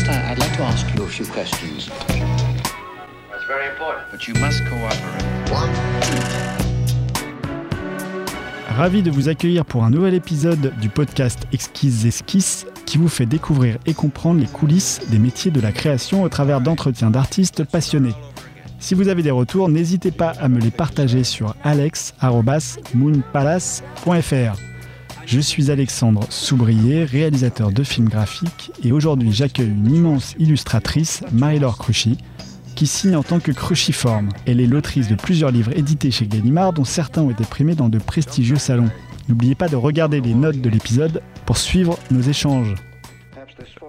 First, I, I'd like to ask you a few questions. That's very important. But you must cooperate. Ravi de vous accueillir pour un nouvel épisode du podcast Exquises Esquisses qui vous fait découvrir et comprendre les coulisses des métiers de la création au travers d'entretiens d'artistes passionnés. Si vous avez des retours, n'hésitez pas à me les partager sur alex.moonpalace.fr. Je suis Alexandre Soubrier, réalisateur de films graphiques, et aujourd'hui j'accueille une immense illustratrice, Marie-Laure Cruchy, qui signe en tant que cruciforme. Elle est l'autrice de plusieurs livres édités chez Gallimard, dont certains ont été primés dans de prestigieux salons. N'oubliez pas de regarder les notes de l'épisode pour suivre nos échanges.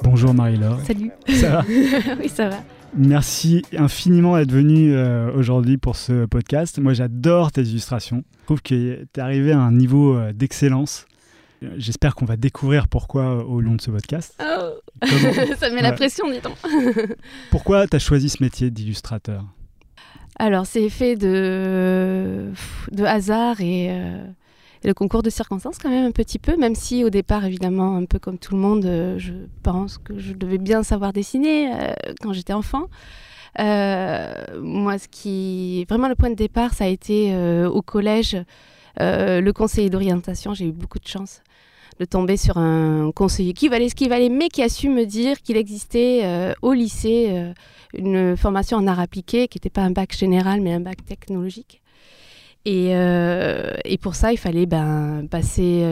Bonjour Marie-Laure. Salut. Ça va Oui, ça va. Merci infiniment d'être venu euh, aujourd'hui pour ce podcast. Moi, j'adore tes illustrations. Je trouve que tu es arrivé à un niveau euh, d'excellence. J'espère qu'on va découvrir pourquoi euh, au long de ce podcast. Oh. Comment- ça me met la pression, dis donc. Pourquoi tu as choisi ce métier d'illustrateur? Alors, c'est fait de, de hasard et, euh, et le concours de circonstances, quand même, un petit peu, même si au départ, évidemment, un peu comme tout le monde, euh, je pense que je devais bien savoir dessiner euh, quand j'étais enfant. Moi, ce qui. Vraiment, le point de départ, ça a été au collège, euh, le conseiller d'orientation. J'ai eu beaucoup de chance de tomber sur un conseiller qui valait ce qui valait, mais qui a su me dire qu'il existait euh, au lycée euh, une formation en art appliqué qui n'était pas un bac général, mais un bac technologique. Et, euh, et pour ça, il fallait ben, passer,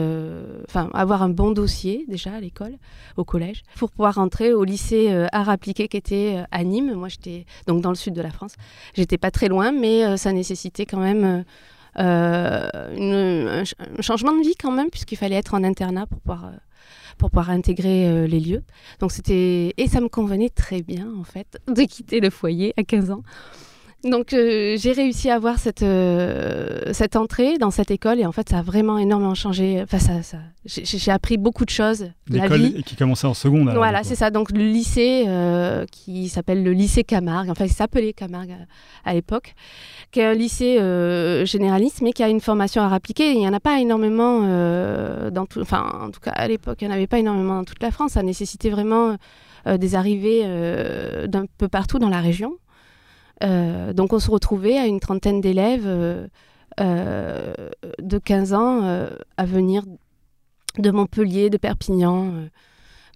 enfin, avoir un bon dossier déjà à l'école, au collège, pour pouvoir rentrer au lycée art appliqué qui était à Nîmes. Moi, j'étais donc dans le sud de la France. J'étais pas très loin, mais ça nécessitait quand même ch- un changement de vie quand même, puisqu'il fallait être en internat pour pouvoir, euh, pour pouvoir intégrer euh, les lieux. Donc c'était et ça me convenait très bien en fait de quitter le foyer à 15 ans. Donc euh, j'ai réussi à avoir cette euh, cette entrée dans cette école et en fait ça a vraiment énormément changé. Enfin ça, ça j'ai appris beaucoup de choses. L'école qui commençait en seconde. alors, Voilà, c'est ça. Donc le lycée euh, qui s'appelle le lycée Camargue, enfin il s'appelait Camargue à, à l'époque, qui est un lycée généraliste, mais qui a une formation à appliquer. Il n'y en a pas énormément dans tout, enfin en tout cas à l'époque, il n'y en avait pas énormément dans toute la France. Ça nécessitait vraiment des arrivées d'un peu partout dans la région. Euh, donc on se retrouvait à une trentaine d'élèves euh, euh, de 15 ans à venir de Montpellier, de Perpignan,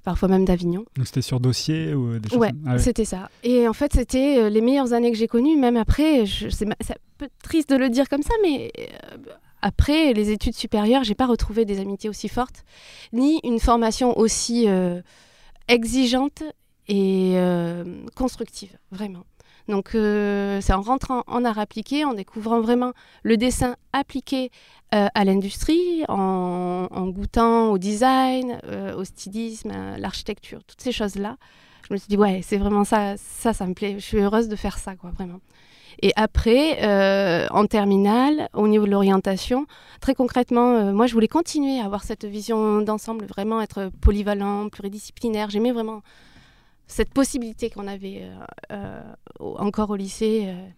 parfois même d'Avignon. Donc c'était sur dossier ou des choses Ouais, Ah ouais. c'était ça. Et en fait, c'était les meilleures années que j'ai connues, même après. C'est un peu triste de le dire comme ça, mais après les études supérieures, j'ai pas retrouvé des amitiés aussi fortes, ni une formation aussi euh, exigeante et euh, constructive, vraiment. Donc, euh, c'est en rentrant en art appliqué, en découvrant vraiment le dessin appliqué euh, à l'industrie, en, goûtant au design, euh, au stylisme, à l'architecture, toutes ces choses-là. Je me suis dit, ouais, c'est vraiment ça, ça, ça me plaît. Je suis heureuse de faire ça, quoi, vraiment. Et après, en terminale, au niveau de l'orientation, très concrètement, moi, je voulais continuer à avoir cette vision d'ensemble, vraiment être polyvalent, pluridisciplinaire. J'aimais vraiment cette possibilité qu'on avait euh, euh, encore au lycée euh,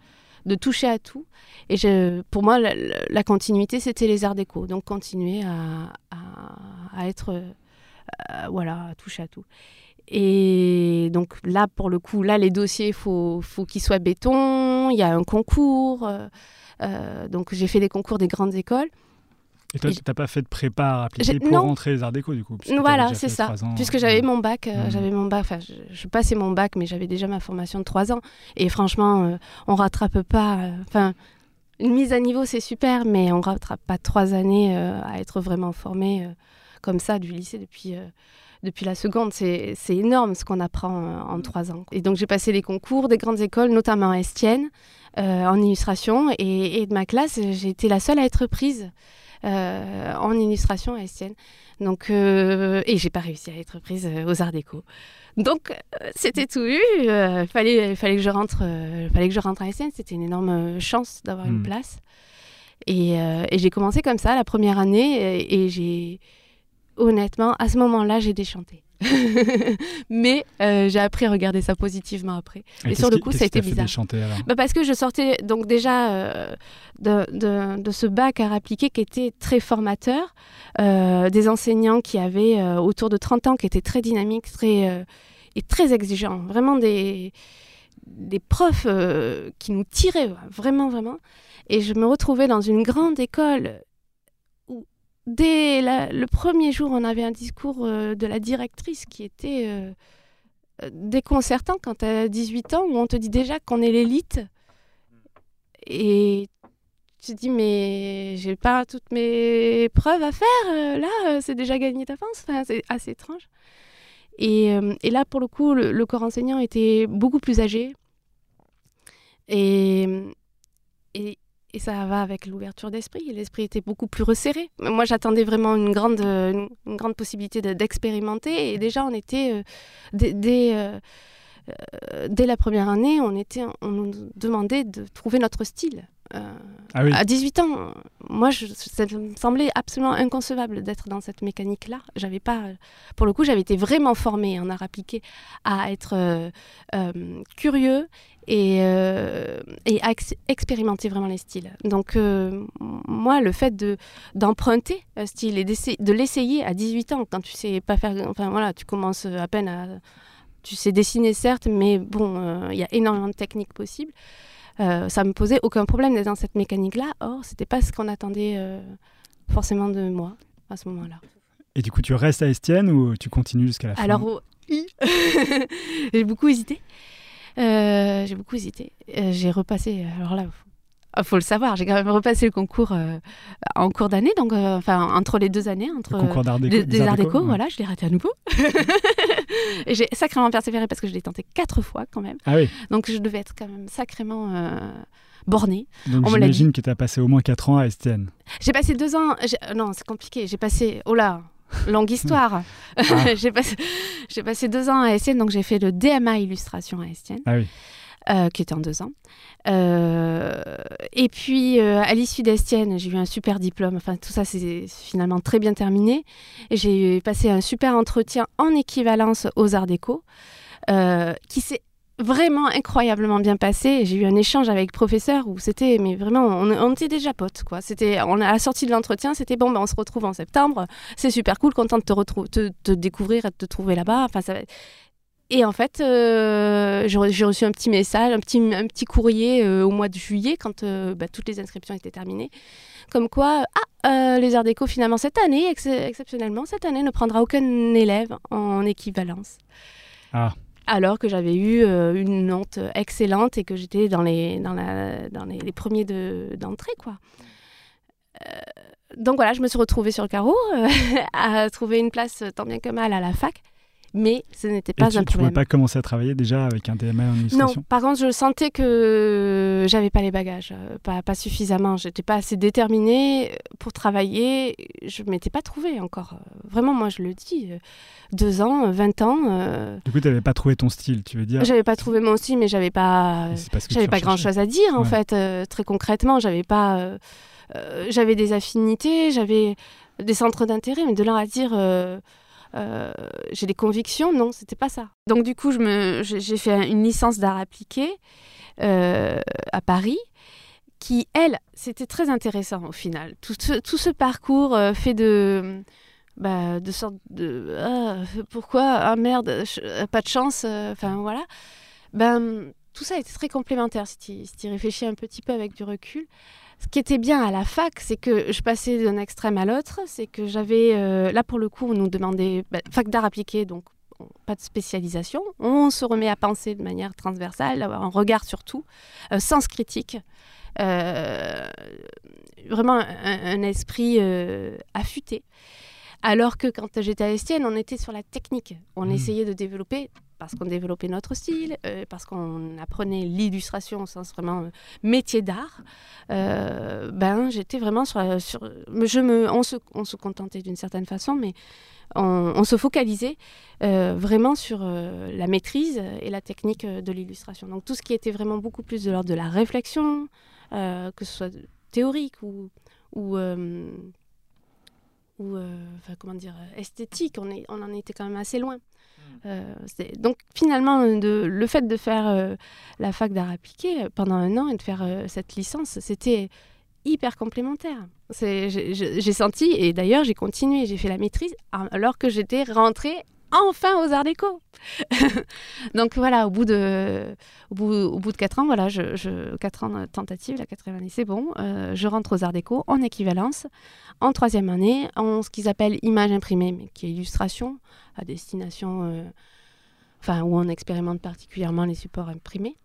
de toucher à tout. Et pour moi, la, continuité, c'était les arts déco. Donc, continuer à, être, voilà, à toucher à tout. Et donc là, pour le coup, là, les dossiers, il faut, faut qu'ils soient béton. Il y a un concours. donc, j'ai fait les concours des grandes écoles. Et toi, Et- t'as pas fait de prépa appliquée pour non. rentrer les arts déco du coup Voilà, c'est ça. ans. Puisque j'avais mon bac, euh, Mhm. j'avais mon bac. Enfin, je, je passais mon bac, mais j'avais déjà ma formation de trois ans. Et franchement, euh, on rattrape pas. euh, Enfin, une mise à niveau, c'est super, mais on rattrape pas trois années euh, à être vraiment formé euh, comme ça du lycée depuis. euh, depuis la seconde, c'est énorme ce qu'on apprend euh, en trois ans. Et donc j'ai passé les concours des grandes écoles, notamment à Estienne, euh, en illustration. Et, et de ma classe, j'ai été la seule à être prise euh, en illustration à Estienne. Donc, euh, et j'ai pas réussi à être prise euh, aux Arts Déco. Donc, euh, c'était tout eu. Il fallait, fallait, que je rentre, fallait que je rentre à Estienne. C'était une énorme chance d'avoir une place. Et, euh, et j'ai commencé comme ça la première année. Et, et j'ai, honnêtement, à ce moment-là, j'ai déchanté. Mais euh, j'ai appris à regarder ça positivement après. Et, sur le coup, ça a été bizarre. Bah parce que je sortais donc déjà euh, de, de, de ce bac à appliqué qui était très formateur, euh, des enseignants qui avaient autour de 30 ans, qui étaient très dynamiques, très, et très exigeants, vraiment des, des profs qui nous tiraient, vraiment, vraiment. Et je me retrouvais dans une grande école dès le premier jour, on avait un discours euh, de la directrice qui était euh, euh, déconcertant quand tu as 18 ans, où on te dit déjà qu'on est l'élite. Et tu te dis, mais j'ai pas toutes mes preuves à faire, là, c'est déjà gagné d'avance. Enfin, c'est assez étrange. Et, là, pour le coup, le, corps enseignant était beaucoup plus âgé. Et, et ça va avec l'ouverture d'esprit. L'esprit était beaucoup plus resserré. Moi, j'attendais vraiment une grande, possibilité de- d'expérimenter. Et déjà, on était, euh, dès, dès, euh, euh, dès la première année, on, était, on nous demandait de trouver notre style. Euh, Ah oui. à 18 ans, moi, ça me semblait absolument inconcevable d'être dans cette mécanique-là. J'avais pas, pour le coup, j'avais été vraiment formée en art appliqué à être euh, euh, curieux et, euh, et à ex- expérimenter vraiment les styles. Donc, moi, le fait de d'emprunter un style et de l'essayer à 18 ans, quand tu sais pas faire, enfin voilà, tu commences à peine à, tu sais dessiner certes, mais bon, il y a énormément de techniques possibles. Euh, ça me posait aucun problème d'être dans cette mécanique-là. Or, c'était pas ce qu'on attendait euh, forcément de moi à ce moment-là. Et du coup, tu restes à Estienne ou tu continues jusqu'à la fin Alors, au- j'ai beaucoup hésité. Euh, j'ai beaucoup hésité. Euh, j'ai repassé. Alors là, faut, faut le savoir. J'ai quand même repassé le concours en cours d'année, donc enfin entre les deux années, entre Le concours d'art déco. des, des arts déco. ouais. Voilà, je l'ai raté à nouveau. Et j'ai sacrément persévéré parce que je l'ai tenté quatre fois quand même. Ah oui, Donc je devais être quand même sacrément euh, bornée. donc j'imagine que tu as passé au moins 4 ans à Estienne. J'ai passé deux ans. euh, Non, c'est compliqué. J'ai passé. Oh là, longue histoire. Ah. j'ai passé, passé deux ans à Estienne, donc j'ai fait le DMA illustration à Estienne, Ah oui. Euh, qui était en deux ans. Euh, et puis euh, à l'issue d'Estienne, j'ai eu un super diplôme. Enfin, tout ça, c'est finalement très bien terminé. J'ai passé un super entretien en équivalence aux Arts Déco, qui s'est vraiment incroyablement bien passé. J'ai eu un échange avec le professeur où c'était, mais vraiment, on, était déjà potes, quoi. C'était, on à la sortie de l'entretien, c'était bon, ben, on se retrouve en septembre. C'est super cool, content de te te, te découvrir et de te trouver là-bas. Enfin, ça Et en fait, euh, j'ai re- j'ai reçu un petit message, un petit, un petit courrier euh, au mois de juillet, quand euh, bah, toutes les inscriptions étaient terminées, comme quoi, ah, les Arts Déco, finalement, cette année, ex- exceptionnellement, cette année ne prendra aucun élève en équivalence. Ah. Alors que j'avais eu une note excellente et que j'étais dans les, dans la, dans les, les premiers de- d'entrée, quoi. Donc voilà, je me suis retrouvée sur le carreau, à trouver une place tant bien que mal à la fac, mais ce n'était pas tu, un tu pouvais problème. pas commencer à travailler déjà avec un DMA en Non, illustration? par contre, je sentais que j'avais pas les bagages, euh, pas, pas suffisamment. J'étais pas assez déterminée pour travailler. Je m'étais pas trouvée encore. Vraiment, moi, je le dis. euh, Deux ans, euh, 20 ans, euh, Du coup, tu n'avais pas trouvé ton style, tu veux dire? J'avais pas trouvé mon style, mais j'avais pas, j'avais pas grand recherchais. chose à dire en fait. euh, très concrètement, j'avais pas, euh, j'avais des affinités, j'avais des centres d'intérêt, mais de là à dire. Euh, j'ai des convictions, non, c'était pas ça. Donc du coup, j'ai fait une licence d'art appliqué euh, à Paris, qui, elle, c'était très intéressant au final. Tout ce, parcours euh, fait de, bah, de sorte de, ah, pourquoi, ah merde, pas de chance, enfin voilà. Ben, tout ça était très complémentaire si tu si réfléchis un petit peu avec du recul. Ce qui était bien à la fac, c'est que je passais d'un extrême à l'autre. C'est que j'avais, euh, là pour le coup, on nous demandait, bah, fac d'art appliqué, donc pas de spécialisation. On se remet à penser de manière transversale, avoir un regard sur tout, euh, sens critique. Euh, vraiment un, un esprit euh, affûté. Alors que quand j'étais à Estienne, on était sur la technique. On Mhm. essayait de développer, parce qu'on développait notre style, euh, parce qu'on apprenait l'illustration au sens vraiment euh, métier d'art. euh, ben, j'étais vraiment sur, je me, on se, on se contentait d'une certaine façon, mais on, se focalisait vraiment sur la maîtrise et la technique de l'illustration. Donc tout ce qui était vraiment beaucoup plus de l'ordre de la réflexion, que ce soit théorique ou, ou euh, enfin, comment dire, esthétique, on, est, on en était quand même assez loin. Euh, c'est- donc finalement, de, le fait de faire euh, la fac d'art appliqué euh, pendant un an et de faire euh, cette licence, c'était hyper complémentaire. J'ai senti, et d'ailleurs j'ai continué, j'ai fait la maîtrise alors que j'étais rentrée enfin aux Arts Déco. Donc voilà, au bout de, au bout, au bout de 4 ans, voilà, je, je 4 ans de tentative, la quatrième année, c'est bon. euh, je rentre aux Arts Déco en équivalence, en troisième année, en ce qu'ils appellent image imprimée, mais qui est illustration à destination, euh, enfin, où on expérimente particulièrement les supports imprimés.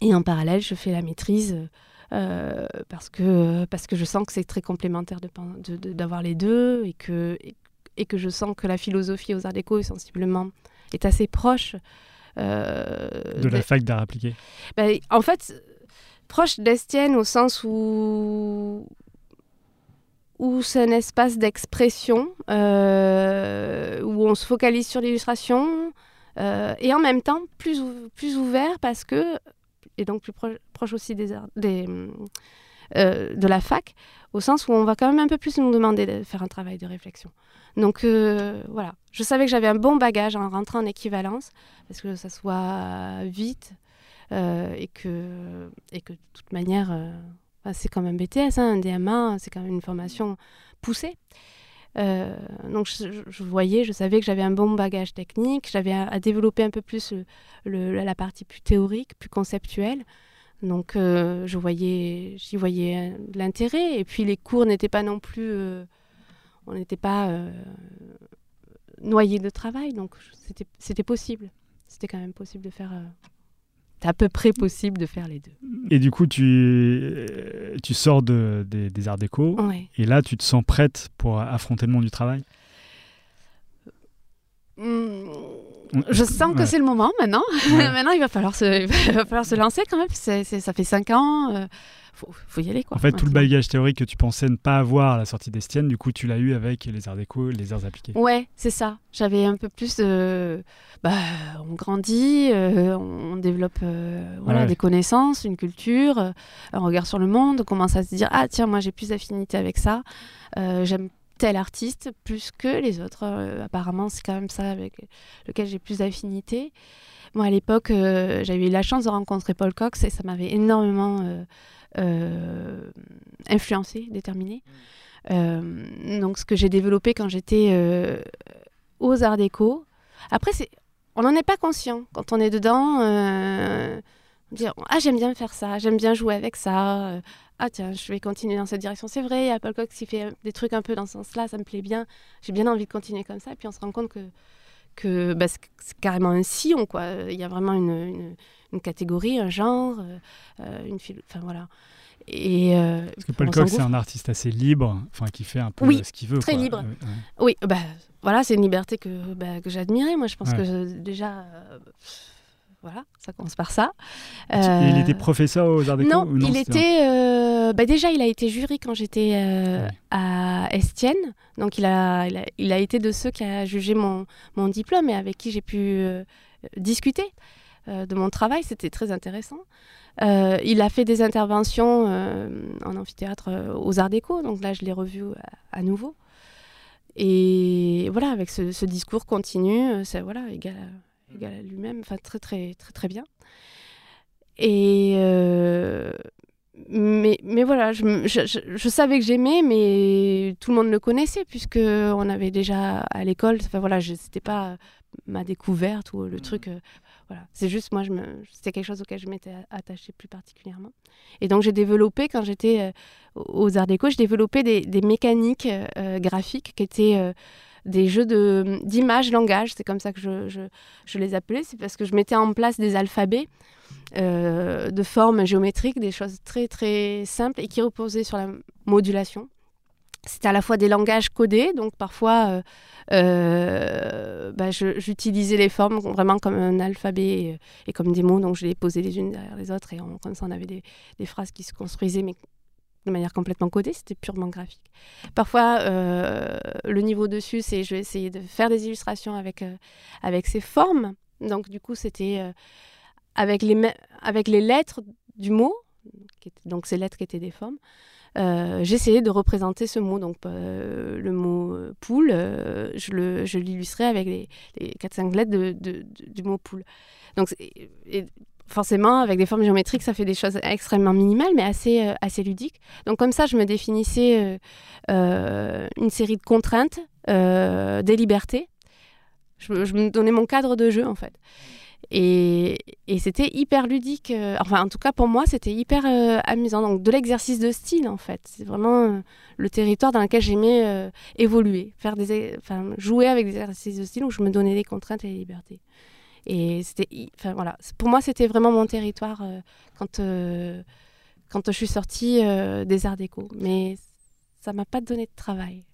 Et en parallèle, je fais la maîtrise. euh, parce, que, je sens que c'est très complémentaire d'avoir les deux et que, et que je sens que la philosophie aux arts déco est sensiblement est assez proche euh, De la fac d'art appliqué. ben, en fait, proche d'Estienne au sens où où c'est un espace d'expression euh, où on se focalise sur l'illustration euh, et en même temps plus ou- plus ouvert parce que et donc plus proche, proche aussi des, arts- des euh, de la fac au sens où on va quand même un peu plus nous demander de faire un travail de réflexion. Donc euh, voilà, je savais que j'avais un bon bagage en rentrant en équivalence parce que ça soit vite euh, et, que, et que de toute manière, bah, c'est quand même BTS, hein, un DMA, c'est quand même une formation poussée. Donc je, voyais, je savais que j'avais un bon bagage technique, j'avais à, développer un peu plus le- la partie plus théorique, plus conceptuelle. Donc euh, je voyais, j'y voyais euh, de l'intérêt. Et puis les cours n'étaient pas non plus, euh, on n'était pas euh, noyé de travail, donc c'était c'était possible. C'était quand même possible de faire. euh, c'est à peu près possible de faire les deux. Et du coup, tu, euh, tu sors de, des, des arts déco Ouais. et là, tu te sens prête pour affronter le monde du travail? Hmm, Je sens que Ouais. c'est le moment maintenant. Ouais. maintenant, il va falloir se, il va falloir se lancer quand même. Ça fait cinq ans. euh, faut, faut y aller quoi. En fait, tout le bagage théorique que tu pensais ne pas avoir à la sortie d'Estienne, du coup, tu l'as eu avec les arts déco les arts appliqués. Ouais, c'est ça. J'avais un peu plus de. Bah, on grandit, euh, on développe euh, voilà, Ouais. des connaissances, une culture, un regard sur le monde. On commence à se dire Ah, tiens, moi j'ai plus d'affinité avec ça. Euh, J'aime tel artiste plus que les autres. Euh, apparemment, c'est quand même ça avec lequel j'ai plus d'affinité. Moi, à l'époque, euh, j'avais eu la chance de rencontrer Paul Cox et ça m'avait énormément euh, influencé, déterminé. Euh, donc, ce que j'ai développé quand j'étais aux Arts Déco. Après, c'est, on n'en est pas conscient quand on est dedans. Dire ah j'aime bien faire ça, j'aime bien jouer avec ça. euh, ah tiens, je vais continuer dans cette direction. C'est vrai, il y a Paul Cox qui fait des trucs un peu dans ce sens-là, ça me plaît bien. J'ai bien envie de continuer comme ça. Et puis on se rend compte que que bah, c'est carrément un sillon quoi. Il y a vraiment une, une, une catégorie, un genre, euh, euh, une enfin voilà. Et euh, Parce que Paul Cox, c'est un artiste assez libre, enfin, qui fait un peu Oui, ce qu'il veut. très quoi. libre. Ouais. Oui, bah voilà, c'est une liberté que, bah, que j'admirais. Moi, je pense Ouais. que je- déjà, voilà, ça commence par ça. Et il Euh, était professeur aux arts déco non, ou il était. euh, bah déjà, il a été jury quand j'étais euh, Ouais. à Estienne. Donc, il a, il, a, il a été de ceux qui a jugé mon, mon diplôme et avec qui j'ai pu discuter de mon travail. C'était très intéressant. Il a fait des interventions en amphithéâtre aux Arts Déco. Donc là, je l'ai revu à, à nouveau. Et voilà, avec ce, ce discours continu, c'est voilà, égal à, égal à lui-même, enfin très très très très bien. Et euh, mais, mais voilà, je, me- je, je- je savais que j'aimais, mais tout le monde le connaissait puisque on avait déjà à l'école. Enfin voilà, c'était pas ma découverte ou le truc. euh, voilà, c'est juste moi, c'était quelque chose auquel je m'étais attachée plus particulièrement. Et donc j'ai développé quand j'étais euh, aux Arts Déco, j'ai développé des, des mécaniques graphiques qui étaient des jeux de d'images, langage. C'est comme ça que je, les appelais. C'est parce que je mettais en place des alphabets euh, de formes géométriques, des choses très très simples et qui reposaient sur la modulation. C'était à la fois des langages codés, donc parfois euh, euh, bah, j'utilisais les formes vraiment comme un alphabet et, comme des mots, donc je les posais les unes derrière les autres et comme ça on avait des, phrases qui se construisaient de manière complètement codée, c'était purement graphique. Parfois, euh, le niveau dessus, c'est je vais essayer de faire des illustrations avec, euh, avec ces formes. Donc du coup, c'était euh, avec, les avec les lettres du mot, qui donc ces lettres qui étaient des formes, j'essayais de représenter ce mot. Donc le mot poule, je le- je l'illustrais avec les, les 4-5 lettres de- du mot poule. Donc forcément, avec des formes géométriques, ça fait des choses extrêmement minimales, mais assez, euh, assez ludiques. Donc comme ça, je me définissais euh, euh, une série de contraintes, des libertés, Je, me donnais mon cadre de jeu, en fait. Et, et c'était hyper ludique. enfin, en tout cas, pour moi, c'était hyper amusant. Donc, de l'exercice de style, en fait. C'est vraiment le territoire dans lequel j'aimais évoluer, faire des, jouer avec des exercices de style où je me donnais des contraintes et des libertés. Et c'était, enfin voilà, pour moi, c'était vraiment mon territoire euh, quand euh, quand je suis sortie euh, des Arts Déco. Mais ça m'a pas donné de travail.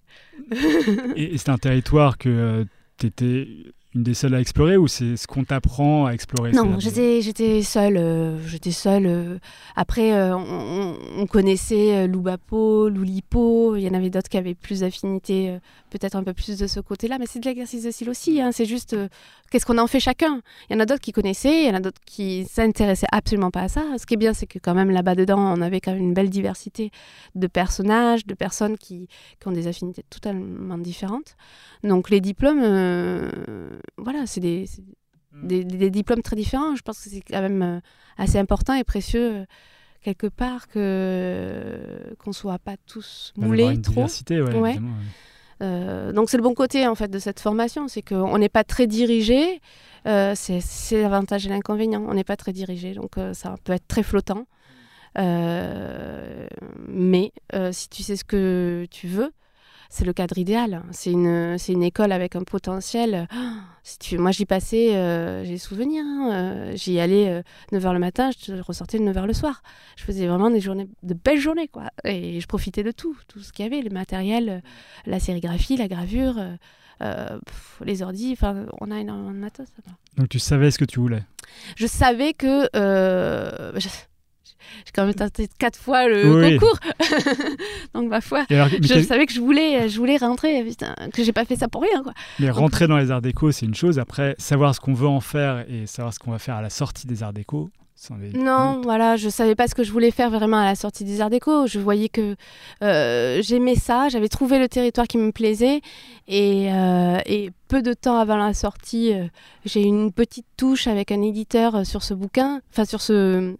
Et, et c'est un territoire que tu étais une des seules à explorer ou c'est ce qu'on t'apprend à explorer Non, j'étais, j'étais seule. euh, j'étais seule. euh. Après, euh, on, on- on connaissait Loubapo, Loulipo. Il y en avait d'autres qui avaient plus d'affinité, euh, peut-être un peu plus de ce côté-là. Mais c'est de l'exercice de style aussi. hein. C'est juste euh, qu'est-ce qu'on en fait chacun. Il y en a d'autres qui connaissaient, il y en a d'autres qui s'intéressaient absolument pas à ça. Ce qui est bien, c'est que quand même là-bas dedans, on avait quand même une belle diversité de personnages, de personnes qui, qui ont des affinités totalement différentes. Donc les diplômes, euh, voilà, c'est des, c'est des, diplômes très différents. Je pense que c'est quand même euh, assez important et précieux quelque part que qu'on soit pas tous moulés trop. ouais, Ouais. ouais. Euh, donc c'est le bon côté en fait de cette formation, c'est qu'on n'est pas très dirigé. Euh, c'est l'avantage et l'inconvénient. On n'est pas très dirigé, donc euh, ça peut être très flottant. Mais si tu sais ce que tu veux, c'est le cadre idéal. C'est une, c'est une école avec un potentiel. Si tu, moi, j'y passais, euh, j'ai des souvenirs. hein, euh, j'y allais euh, 9h le matin, je ressortais de 9h le soir. Je faisais vraiment des journées, de belles journées, quoi. Et je profitais de tout, tout ce qu'il y avait, le matériel, euh, la sérigraphie, la gravure, euh, euh, pff, les ordis. Enfin, on a énormément de matos. Donc tu savais ce que tu voulais. Je savais que. euh, je- j'ai quand même tenté quatre fois le Oui. concours. Donc, ma foi. Alors, Je savais que je voulais, je voulais rentrer, putain, que j'ai pas fait ça pour rien, quoi. Mais rentrer dans les arts déco, c'est une chose. Après, savoir ce qu'on veut en faire et savoir ce qu'on va faire à la sortie des arts déco, Non, voilà, je savais pas ce que je voulais faire vraiment à la sortie des Arts Déco. Je voyais que euh, j'aimais ça, j'avais trouvé le territoire qui me plaisait. Et, euh, et peu de temps avant la sortie, euh, j'ai eu une petite touche avec un éditeur sur ce bouquin, enfin sur ce,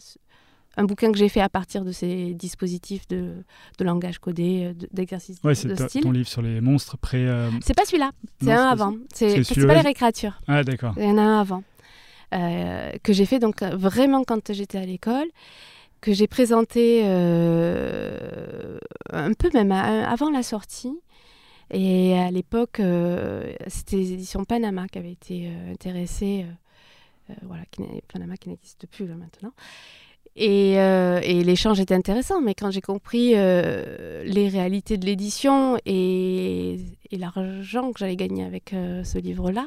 un bouquin que j'ai fait à partir de ces dispositifs de, de langage codé, euh, de- d'exercice Ouais, de c'est ta- style. ton livre sur les monstres pré. euh, C'est pas celui-là, c'est un c'est avant. C'est c'est c'est pas les récréatures. Ah, d'accord. Il y en a un avant. euh, que j'ai fait donc vraiment quand j'étais à l'école, que j'ai présenté euh, un peu même à- avant la sortie. Et à l'époque, c'était les éditions Panama qui avaient été intéressées, voilà, qui Panama qui n'existe plus là, maintenant. Et, euh, et l'échange était intéressant, mais quand j'ai compris euh, les réalités de l'édition et, et l'argent que j'allais gagner avec euh, ce livre-là,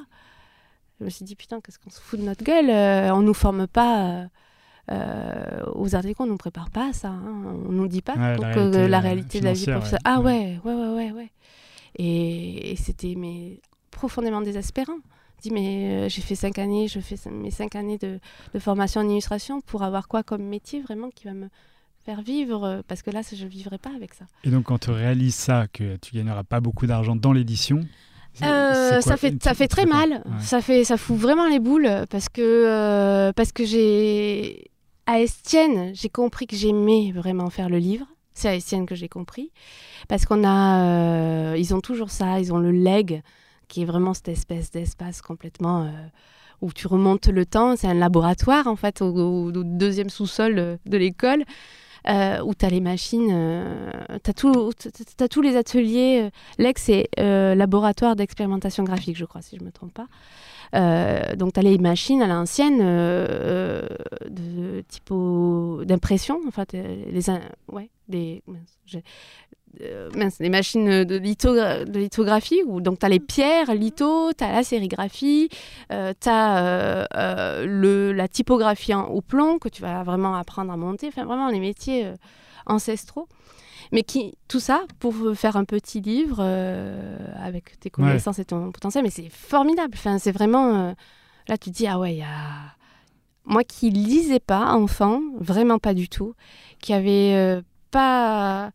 je me suis dit, putain, qu'est-ce qu'on se fout de notre gueule On nous forme pas aux arts déco, on nous prépare pas à ça. hein. On nous dit pas Ouais, donc, la euh, réalité, la réalité de la vie professionnelle. ouais. Ah Ouais. ouais, ouais, ouais, ouais. ouais. Et, et c'était mais, profondément désespérant. Je dis, mais euh, j'ai fait cinq années, je fais mes cinq années de, de formation en illustration pour avoir quoi comme métier vraiment qui va me faire vivre euh, Parce que là, je ne vivrai pas avec ça. Et donc, quand tu réalises ça, que tu gagneras pas beaucoup d'argent dans l'édition, Euh, ça fait ça fait très mal. Ouais. Ça fait ça fout vraiment les boules parce que euh, parce que j'ai à Estienne j'ai compris que j'aimais vraiment faire le livre. C'est à Estienne que j'ai compris parce qu'on a euh, ils ont toujours ça. Ils ont le leg qui est vraiment cette espèce d'espace complètement euh, où tu remontes le temps. C'est un laboratoire en fait au, deuxième sous-sol euh, de l'école. euh, où tu as les machines, tu as, tous les ateliers. euh, L'ex, c'est euh, laboratoire d'expérimentation graphique, je crois, si je ne me trompe pas. Euh, donc, tu as les machines à l'ancienne euh, euh, de d'impression, en fait, euh, les, ouais, j'ai- euh, mince, les machines de, lithogra- de lithographie, où donc tu as les pierres, litho, tu as la sérigraphie, tu as le, la typographie en, au plomb que tu vas vraiment apprendre à monter, enfin vraiment les métiers euh, ancestraux. Mais qui, tout ça pour faire un petit livre euh, avec tes connaissances et ton potentiel, mais c'est formidable. Enfin, c'est vraiment. euh, là, tu te dis, ah ouais, il y a. Moi qui lisais pas, enfant, vraiment pas du tout, qui avait euh, pas.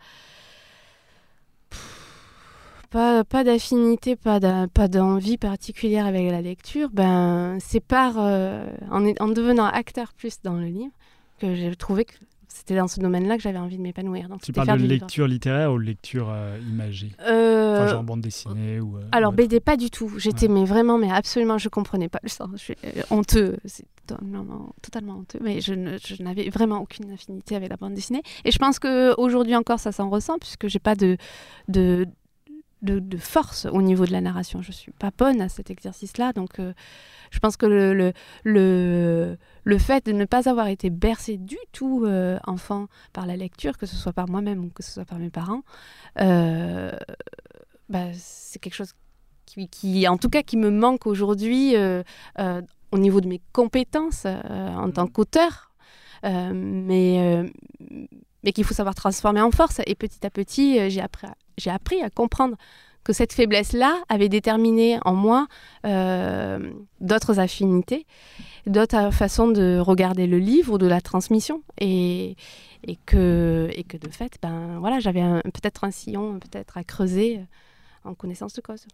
Pas, pas d'affinité, pas d'envie particulière avec la lecture, ben, c'est par, euh, en, devenant acteur plus dans le livre que j'ai trouvé que c'était dans ce domaine-là que j'avais envie de m'épanouir. Tu parles de lecture littéraire ou lecture euh, imagée? Euh, Enfin, genre bande dessinée ou. euh, Alors ou- BD pas du tout. J'étais mais vraiment mais absolument je comprenais pas le sens. Je suis euh, honteux, c'est totalement, totalement honteux. Mais je, n'avais vraiment aucune affinité avec la bande dessinée. Et je pense que aujourd'hui encore ça s'en ressent puisque j'ai pas de de, de de force au niveau de la narration. Je suis pas bonne à cet exercice-là. Donc euh, je pense que le, le le le fait de ne pas avoir été bercé du tout euh, enfant par la lecture, que ce soit par moi-même ou que ce soit par mes parents. euh, bah, c'est quelque chose qui, qui, en tout cas, qui me manque aujourd'hui euh, au niveau de mes compétences en tant qu'auteur, euh, mais, mais qu'il faut savoir transformer en force. Et petit à petit, j'ai appris, à- j'ai appris à comprendre que cette faiblesse-là avait déterminé en moi euh, d'autres affinités, d'autres façons de regarder le livre ou de la transmission. Et, et, que, et que de fait, ben, voilà, j'avais peut-être un sillon peut-être à creuser euh, en connaissance de cause.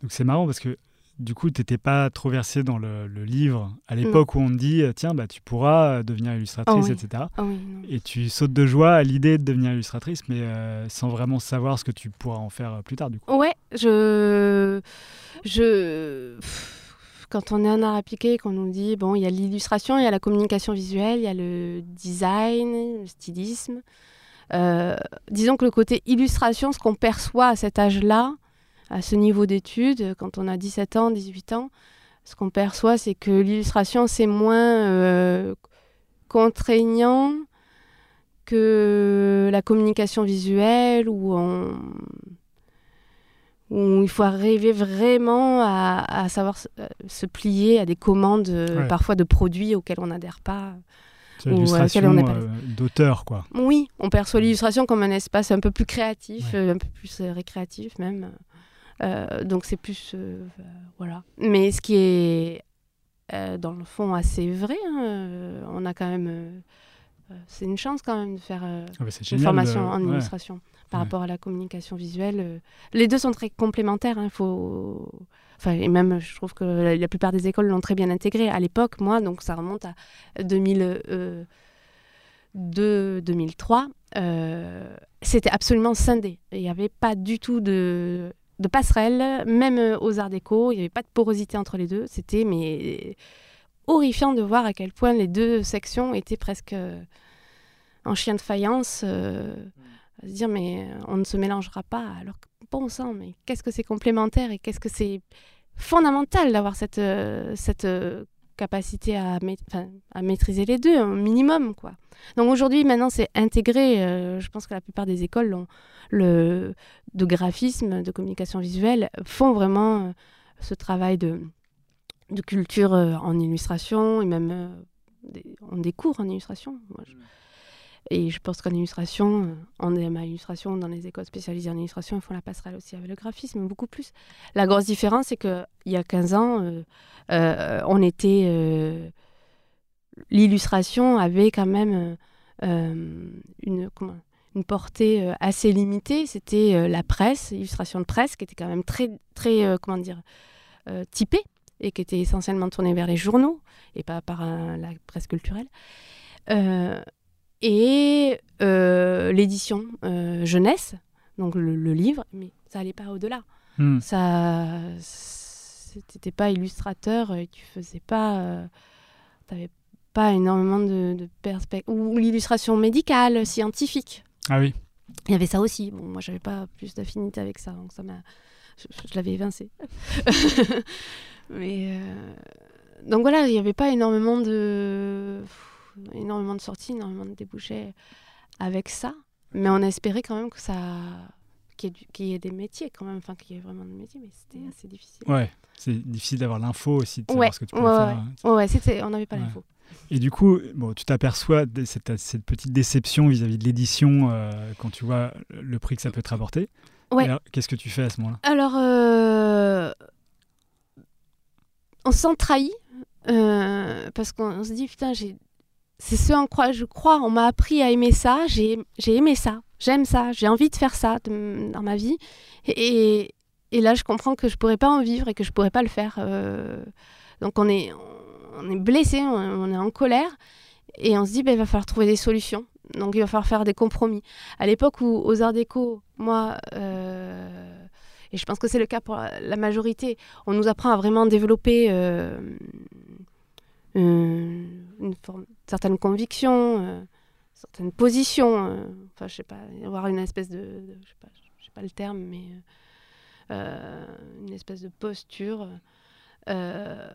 Donc c'est marrant parce que du coup, tu n'étais pas trop versé dans le, le livre à l'époque où on te dit euh, tiens, bah, tu pourras euh, devenir illustratrice, Oh oui. etc. Ah oui. Et tu sautes de joie à l'idée de devenir illustratrice, mais euh, sans vraiment savoir ce que tu pourras en faire plus tard, du coup. Ouais, je. je... Quand on est en art appliqué, qu'on nous dit, bon, il y a l'illustration, il y a la communication visuelle, il y a le design, le stylisme. Euh, disons que le côté illustration, ce qu'on perçoit à cet âge-là, à ce niveau d'études, quand on a 17 ans, 18 ans, ce qu'on perçoit, c'est que l'illustration, c'est moins euh, contraignant que la communication visuelle, où on où il faut arriver vraiment à, à savoir se, euh, se plier à des commandes euh, Ouais. parfois de produits auxquels on n'adhère pas. C'est euh, l'illustration euh, d'auteur, quoi. Oui, on perçoit l'illustration comme un espace un peu plus créatif, Ouais. euh, un peu plus euh, récréatif même. Euh, donc c'est plus... euh, voilà. Mais ce qui est euh, dans le fond assez vrai, hein, on a quand même... c'est une chance quand même de faire euh, Ah bah, une formation de- en ouais. illustration par Ouais. rapport à la communication visuelle. euh, les deux sont très complémentaires. hein, faut... enfin, et même, je trouve que la, la plupart des écoles l'ont très bien intégré. À l'époque, moi, donc ça remonte à 2002, 2003, euh, c'était absolument scindé. Il n'y avait pas du tout de, de passerelle, même euh, aux arts déco, il n'y avait pas de porosité entre les deux. C'était mais horrifiant de voir à quel point les deux sections étaient presque euh, en chien de faïence. euh, à se dire mais euh, on ne se mélangera pas alors que bon sang mais qu'est-ce que c'est complémentaire et qu'est-ce que c'est fondamental d'avoir cette euh, cette euh, capacité à, maîtriser les deux un minimum quoi. Donc aujourd'hui maintenant c'est intégré euh, je pense que la plupart des écoles le de graphisme de communication visuelle font vraiment euh, ce travail de culture euh, en illustration et même des, cours en illustration. Je- et je pense qu'en illustration, euh, en DMA illustration, dans les écoles spécialisées en illustration, ils font la passerelle aussi avec le graphisme, beaucoup plus. La grosse différence, c'est qu'il y a 15 ans, euh, euh, on était. L'illustration avait quand même une, une portée assez limitée. C'était la presse, illustration de presse, qui était quand même très, très comment dire, typée et qui était essentiellement tournée vers les journaux et pas par la presse culturelle. Et euh, l'édition euh, jeunesse, donc le, le livre, mais ça allait pas au-delà. Hmm. Ça, c'était pas illustrateur, et tu faisais pas, euh, t'avais pas énormément de, de perspectives ou l'illustration médicale, scientifique. Ah oui. Il y avait ça aussi. Bon, moi, j'avais pas plus d'affinité avec ça, donc ça m'a, je, je l'avais évincé. mais euh, donc voilà, il n'y avait pas énormément de énormément de sorties, énormément de débouchés avec ça. Mais on a espéré quand même que ça qu'il y, ait y des métiers quand même, enfin qu'il y ait vraiment des métiers, mais c'était assez difficile. Ouais. C'est difficile d'avoir l'info aussi, de savoir Ouais, ce que tu peux ouais, faire. ouais, ouais, c'était, on n'avait pas l'info. Et du coup, bon, tu t'aperçois de cette, cette petite déception vis-à-vis de l'édition euh, quand tu vois le prix que ça peut te rapporter. Ouais. Qu'est-ce que tu fais à ce moment-là? Alors, euh, on se sent trahi euh, parce qu'on on se dit putain, j'ai... c'est ce en quoi je crois. On m'a appris à aimer ça. J'ai, aimé ça. J'aime ça. J'ai envie de faire ça dans ma vie. Et, et là, je comprends que je pourrais pas en vivre et que je pourrais pas le faire. euh. donc, on est, on est blessé, on, est en colère. Et on se dit, ben, il va falloir trouver des solutions. Donc il va falloir faire des compromis. À l'époque où aux Arts Déco, moi, euh, et je pense que c'est le cas pour la majorité, on nous apprend à vraiment développer euh, une, forme, certaines convictions, euh, certaines positions. euh, enfin, je sais pas, avoir une espèce de, de- je sais pas, je sais pas le terme, mais euh, une espèce de posture. euh,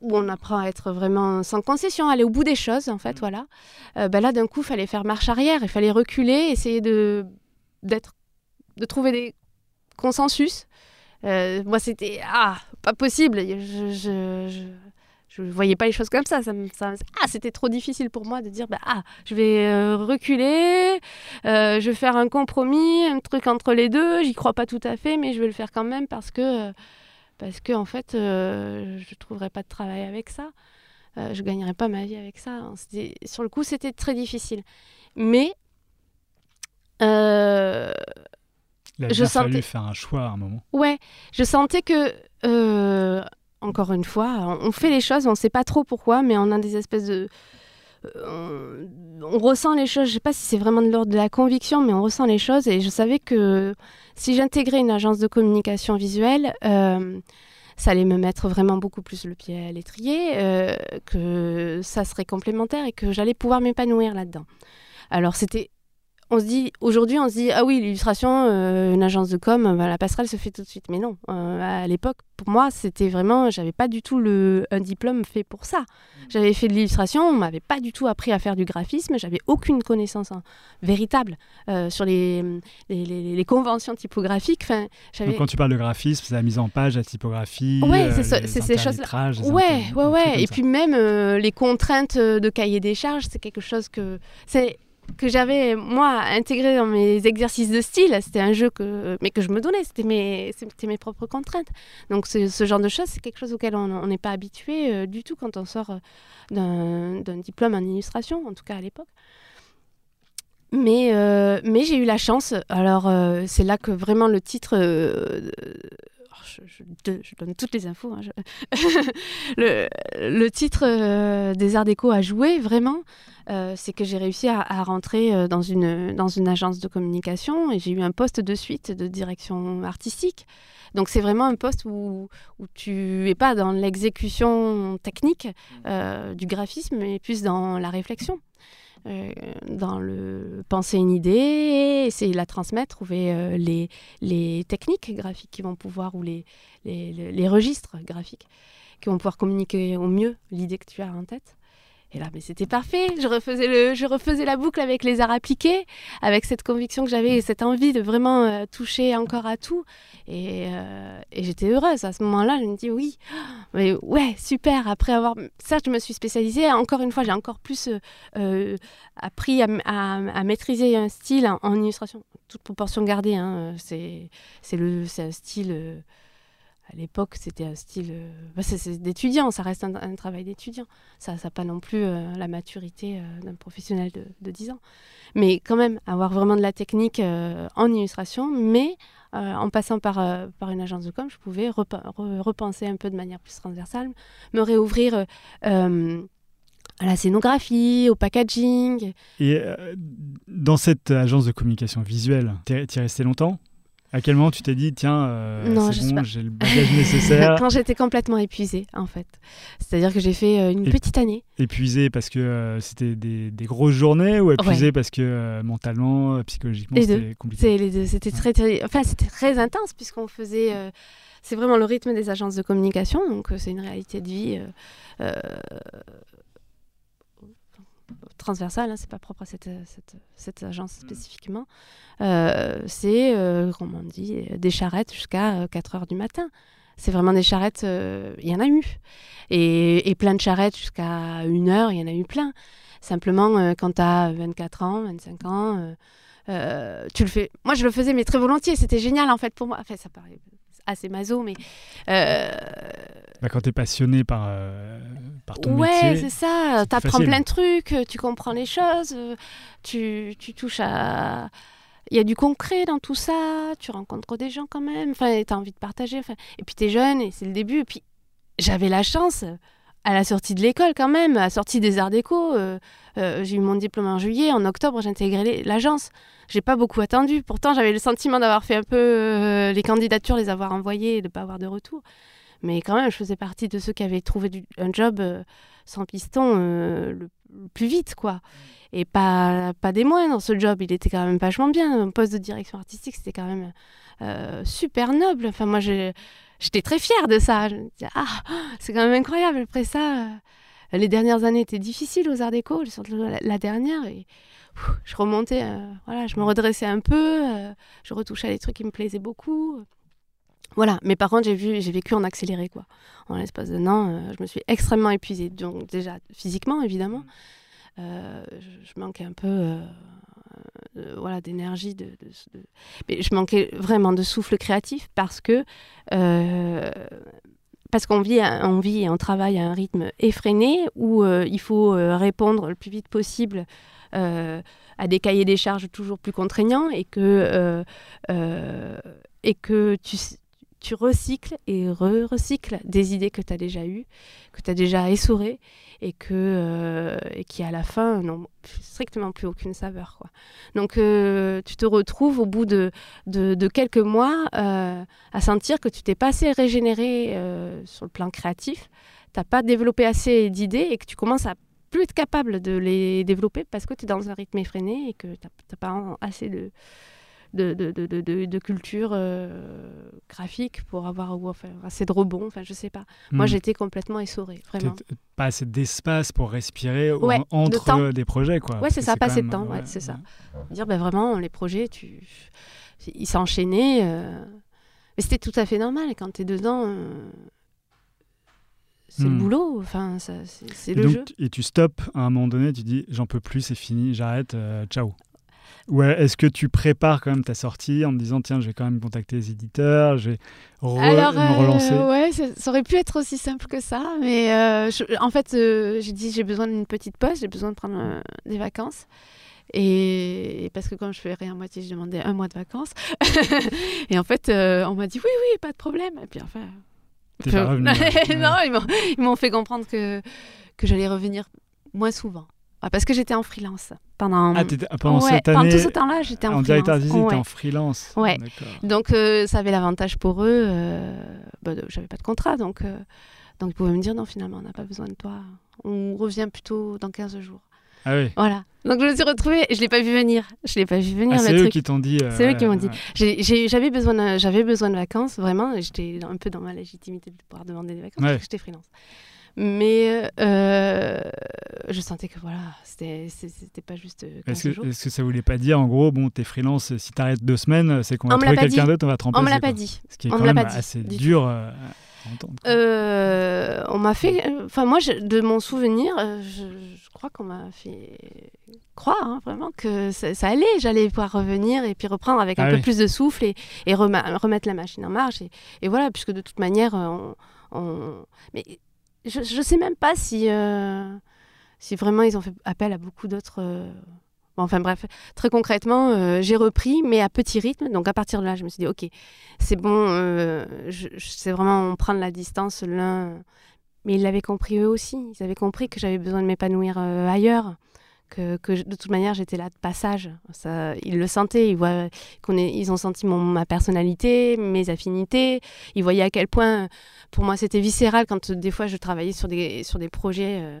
où on apprend à être vraiment sans concession, aller au bout des choses, en fait, voilà. Euh, ben là, d'un coup, il fallait faire marche arrière, il fallait reculer, essayer de, d'être, de trouver des consensus. Euh, moi, c'était, ah, pas possible, je, je, je, je voyais pas les choses comme ça. ça, me- ça- ah, c'était trop difficile pour moi de dire, bah, ah, je vais euh, reculer, euh, je vais faire un compromis, un truc entre les deux, j'y crois pas tout à fait, mais je vais le faire quand même parce que... euh, parce que en fait, je ne trouverais pas de travail avec ça. Je ne gagnerais pas ma vie avec ça. C'était- Sur le coup, c'était très difficile. Mais Il a Je bien fallu sentais- faire un choix à un moment. ouais, je sentais que, euh, encore une fois, on fait les choses, on ne sait pas trop pourquoi, mais on a des espèces de... euh, on, on ressent les choses, je ne sais pas si c'est vraiment de l'ordre de la conviction, mais on ressent les choses. Et je savais que si j'intégrais une agence de communication visuelle, euh, ça allait me mettre vraiment beaucoup plus le pied à l'étrier, euh, que ça serait complémentaire et que j'allais pouvoir m'épanouir là-dedans. Alors c'était, on se dit aujourd'hui, on se dit ah oui l'illustration, euh, une agence de com, bah, la passerelle se fait tout de suite. Mais non, euh, à l'époque pour moi c'était vraiment, j'avais pas du tout le un diplôme fait pour ça. J'avais fait de l'illustration, on m'avait pas du tout appris à faire du graphisme, j'avais aucune connaissance hein, véritable euh, sur les, les, les- les conventions typographiques. Enfin, Donc quand tu parles de graphisme, c'est la mise en page, la typographie, Ouais, c'est ces choses-là. Ouais, ouais, ouais. Et ça. puis même les contraintes de cahier des charges, c'est quelque chose que c'est que j'avais moi intégré dans mes exercices de style. C'était un jeu que mais que je me donnais. C'était mes c'était mes propres contraintes. Donc ce, ce genre de choses, c'est quelque chose auquel on n'est pas habitué euh, du tout quand on sort euh, d'un d'un diplôme en illustration, en tout cas à l'époque. Mais, euh, mais j'ai eu la chance. Alors, c'est là que vraiment le titre. Je, je- de- je donne toutes les infos. hein, je- le, le titre euh, des Arts Déco à jouer, vraiment, euh, c'est que j'ai réussi à, à rentrer euh, dans une, dans une agence de communication et j'ai eu un poste de suite de direction artistique. Donc, c'est vraiment un poste où, où tu es pas dans l'exécution technique euh, du graphisme, mais plus dans la réflexion dans le penser une idée, essayer de la transmettre, trouver euh, les, les techniques graphiques qui vont pouvoir, ou les, les- les registres graphiques qui vont pouvoir communiquer au mieux l'idée que tu as en tête. Et là, mais c'était parfait. Je refaisais, le, je refaisais la boucle avec les arts appliqués, avec cette conviction que j'avais et cette envie de vraiment euh, toucher encore à tout. Et, euh, et j'étais heureuse. À ce moment-là, je me dis oui, mais ouais, super. Après avoir. Ça, je me suis spécialisée. Encore une fois, j'ai encore plus euh, appris à, maîtriser un style en, illustration. Toute proportion gardée. hein, c'est un style. À l'époque, c'était un style euh, bah, d'étudiant, ça reste un, travail d'étudiant. Ça n'a pas non plus euh, la maturité euh, d'un professionnel de, de 10 ans. Mais quand même, avoir vraiment de la technique en illustration, mais en passant par, par une agence de com, je pouvais repen- re- repenser un peu de manière plus transversale, me réouvrir à la scénographie, au packaging. Et dans cette agence de communication visuelle, t'y es resté longtemps? À quel moment tu t'es dit, tiens, euh, c'est bon, j'ai le bagage nécessaire Quand j'étais complètement épuisée, en fait. C'est-à-dire que j'ai fait euh, une Et- petite année. Épuisé parce que euh, c'était des, des grosses journées ou épuisé parce que euh, mentalement, psychologiquement, c'était compliqué? Les deux. C'était très, très- enfin, c'était très intense puisqu'on faisait. c'est vraiment le rythme des agences de communication, donc c'est une réalité de vie euh, euh, transversale. Hein, c'est pas propre à cette, cette, cette agence spécifiquement. Euh, c'est, euh, comment on dit, des charrettes jusqu'à 4 heures du matin. C'est vraiment des charrettes. euh, Il y en a eu, et, et plein de charrettes jusqu'à 1 heure. Il y en a eu plein. Simplement, euh, quand tu as 24 ans, 25 ans. euh, euh, tu le fais. Moi, je le faisais, mais très volontiers. C'était génial, en fait, pour moi. Enfin, ça paraît assez maso, mais. euh, Bah, Quand t'es passionné par, euh, par ton ouais, métier, c'est ça. Tu apprends facile. plein de trucs, tu comprends les choses, tu, tu touches à. Il y a du concret dans tout ça, tu rencontres des gens quand même, enfin, tu as envie de partager. Enfin, et puis, tu es jeune et c'est le début. Et puis, j'avais la chance, à la sortie de l'école quand même, à la sortie des arts déco. euh, euh, j'ai eu mon diplôme en juillet, en octobre j'ai intégré l'agence. J'ai pas beaucoup attendu. Pourtant j'avais le sentiment d'avoir fait un peu euh, les candidatures, les avoir envoyées et de pas avoir de retour. Mais quand même, je faisais partie de ceux qui avaient trouvé un job sans piston le, plus vite, quoi. Et pas, pas des moindres, ce job, il était quand même vachement bien. Un poste de direction artistique, c'était quand même super noble. Enfin, moi, j'ai- j'étais très fière de ça. Je me disais, ah, c'est quand même incroyable. Après ça, euh, les dernières années étaient difficiles aux Arts Déco, surtout la, la dernière. Et pff, je remontais, euh, voilà, je me redressais un peu, euh, je retouchais à des trucs qui me plaisaient beaucoup. Voilà, mais par contre, j'ai vu, j'ai vécu en accéléré, quoi. En l'espace d'un an, je me suis extrêmement épuisée. Donc, déjà, physiquement, évidemment. Je, je manquais un peu euh, euh, voilà, d'énergie. De, Mais je manquais vraiment de souffle créatif parce que. euh, parce qu'on vit, on vit et on travaille à un rythme effréné où il faut répondre le plus vite possible à des cahiers des charges toujours plus contraignants et que, et que tu, tu recycles et re-recycles des idées que tu as déjà eues, que tu as déjà essorées et, que, euh, et qui à la fin n'ont strictement plus aucune saveur. Quoi. Donc euh, tu te retrouves au bout de, de, quelques mois euh, à sentir que tu t'es pas assez régénéré sur le plan créatif, tu n'as pas développé assez d'idées et que tu commences à plus être capable de les développer parce que tu es dans un rythme effréné et que tu n'as pas assez de, de, de, de, de- culture euh, graphique pour avoir enfin, assez de rebond. Enfin, je sais pas. Moi, Hmm. j'étais complètement essorée, vraiment. Pas assez d'espace pour respirer Ouais, en- de entre des projets, quoi. Ouais, c'est ça, pas assez de temps, ouais, c'est ça. Dire, ben vraiment, les projets, tu... ils s'enchaînaient. euh, Mais c'était tout à fait normal. Quand tu es dedans, euh, c'est le Hmm. boulot. Enfin, c'est le donc, jeu. tu- Et tu stops à un moment donné, tu dis j'en peux plus, c'est fini, j'arrête, euh, ciao. Ouais, est-ce que tu prépares quand même ta sortie en me disant tiens, je vais quand même contacter les éditeurs, je vais re- Alors, me euh, relancer? ouais, ça, ça aurait pu être aussi simple que ça, mais euh, je- en fait, euh, j'ai dit j'ai besoin d'une petite pause, j'ai besoin de prendre euh, des vacances. Et, et parce que comme je fais rien à moitié, je demandais un mois de vacances. et en fait, euh, on m'a dit oui, oui, pas de problème. Et puis enfin, ouais. non, ils m'ont- ils m'ont fait comprendre que, que j'allais revenir moins souvent. Ah, parce que j'étais en freelance pendant. Ah, t'étais- pendant Ouais, cette pendant tout ce temps-là, j'étais en, en freelance. t'es Ouais. en freelance. Ouais. Donc euh, ça avait l'avantage pour eux, euh, bah, j'avais pas de contrat, donc, euh, donc ils pouvaient me dire non finalement on n'a pas besoin de toi, on revient plutôt dans 15 jours. Ah oui. Voilà. Donc je me suis retrouvée, je l'ai pas vu venir, je l'ai pas vu venir Ah, c'est eux qui t'ont dit. euh, C'est eux ouais, qui m'ont dit. ouais. J'avais besoin, de, j'avais besoin de vacances, vraiment, j'étais un peu dans ma légitimité de pouvoir demander des vacances Ouais. parce que j'étais freelance. Mais euh, je sentais que voilà, c'était pas juste 15 Est-ce que, est-ce que ça voulait pas dire en gros, bon, t'es freelance, si t'arrêtes deux semaines, c'est qu'on va trouver quelqu'un d'autre, on va te remplacer. On me l'a pas dit. Ce qui est On quand même dit, assez du dur euh, à entendre. Euh, on m'a fait. Enfin, moi, je- de mon souvenir, euh, je, je crois qu'on m'a fait croire hein, vraiment que ça, ça allait. J'allais pouvoir revenir et puis reprendre avec un Ah peu plus de souffle et, et remettre la machine en marche. Et, et voilà, puisque de toute manière, euh, on. on- Mais je ne sais même pas si, euh, si vraiment ils ont fait appel à beaucoup d'autres. euh, enfin bref, très concrètement, euh, j'ai repris, mais à petit rythme. Donc à partir de là, je me suis dit, ok, c'est bon, je, sais vraiment prendre la distance l'un. Mais ils l'avaient compris eux aussi. Ils avaient compris que j'avais besoin de m'épanouir ailleurs. Que, de toute manière, j'étais là de passage. Ils le sentaient. Ils, voient qu'on est, ils ont senti mon, ma personnalité, mes affinités. Ils voyaient à quel point, pour moi, c'était viscéral quand euh, des fois je travaillais sur des, sur des projets euh,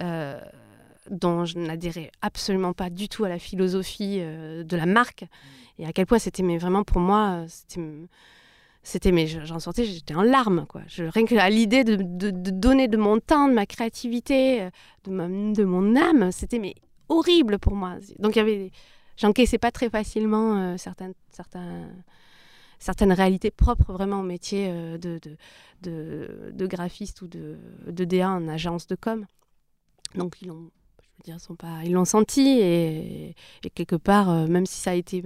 euh, dont je n'adhérais absolument pas du tout à la philosophie de la marque. Et à quel point c'était mais vraiment pour moi, c'était c'était mais je- j'en sortais j'étais en larmes quoi je, rien que à l'idée de, de- donner de mon temps de ma créativité de, de mon âme c'était mais horrible pour moi donc j'encaissais pas très facilement euh, certaines réalités propres vraiment au métier euh, de, graphiste ou de, DA en agence de com donc ils l'ont je veux dire ils l'ont senti et, quelque part euh, même si ça a été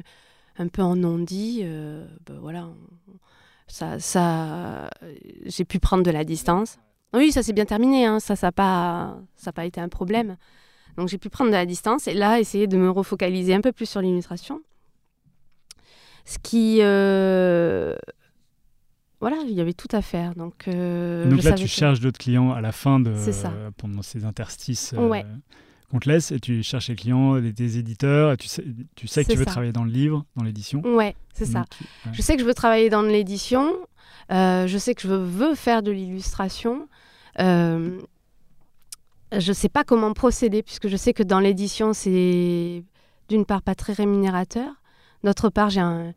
un peu en non-dit euh, ben voilà ça, j'ai pu prendre de la distance. Oui, ça s'est bien terminé, hein, ça, n'a pas été un problème. Donc j'ai pu prendre de la distance et là, essayer de me refocaliser un peu plus sur l'illustration. Ce qui, euh, voilà, il y avait tout à faire. Donc, euh, Donc je là, tu que- cherches d'autres clients à la fin de ça. pendant ces interstices euh, Ouais. qu'on te laisse et tu cherches les clients, des éditeurs. Et tu sais, tu sais que tu veux ça. travailler dans le livre, dans l'édition. Ouais, c'est ça. Donc, tu- ouais. Je sais que je veux travailler dans l'édition. euh, je sais que je veux, veux faire de l'illustration. Euh, je sais pas comment procéder puisque je sais que dans l'édition c'est d'une part pas très rémunérateur. D'autre part j'ai un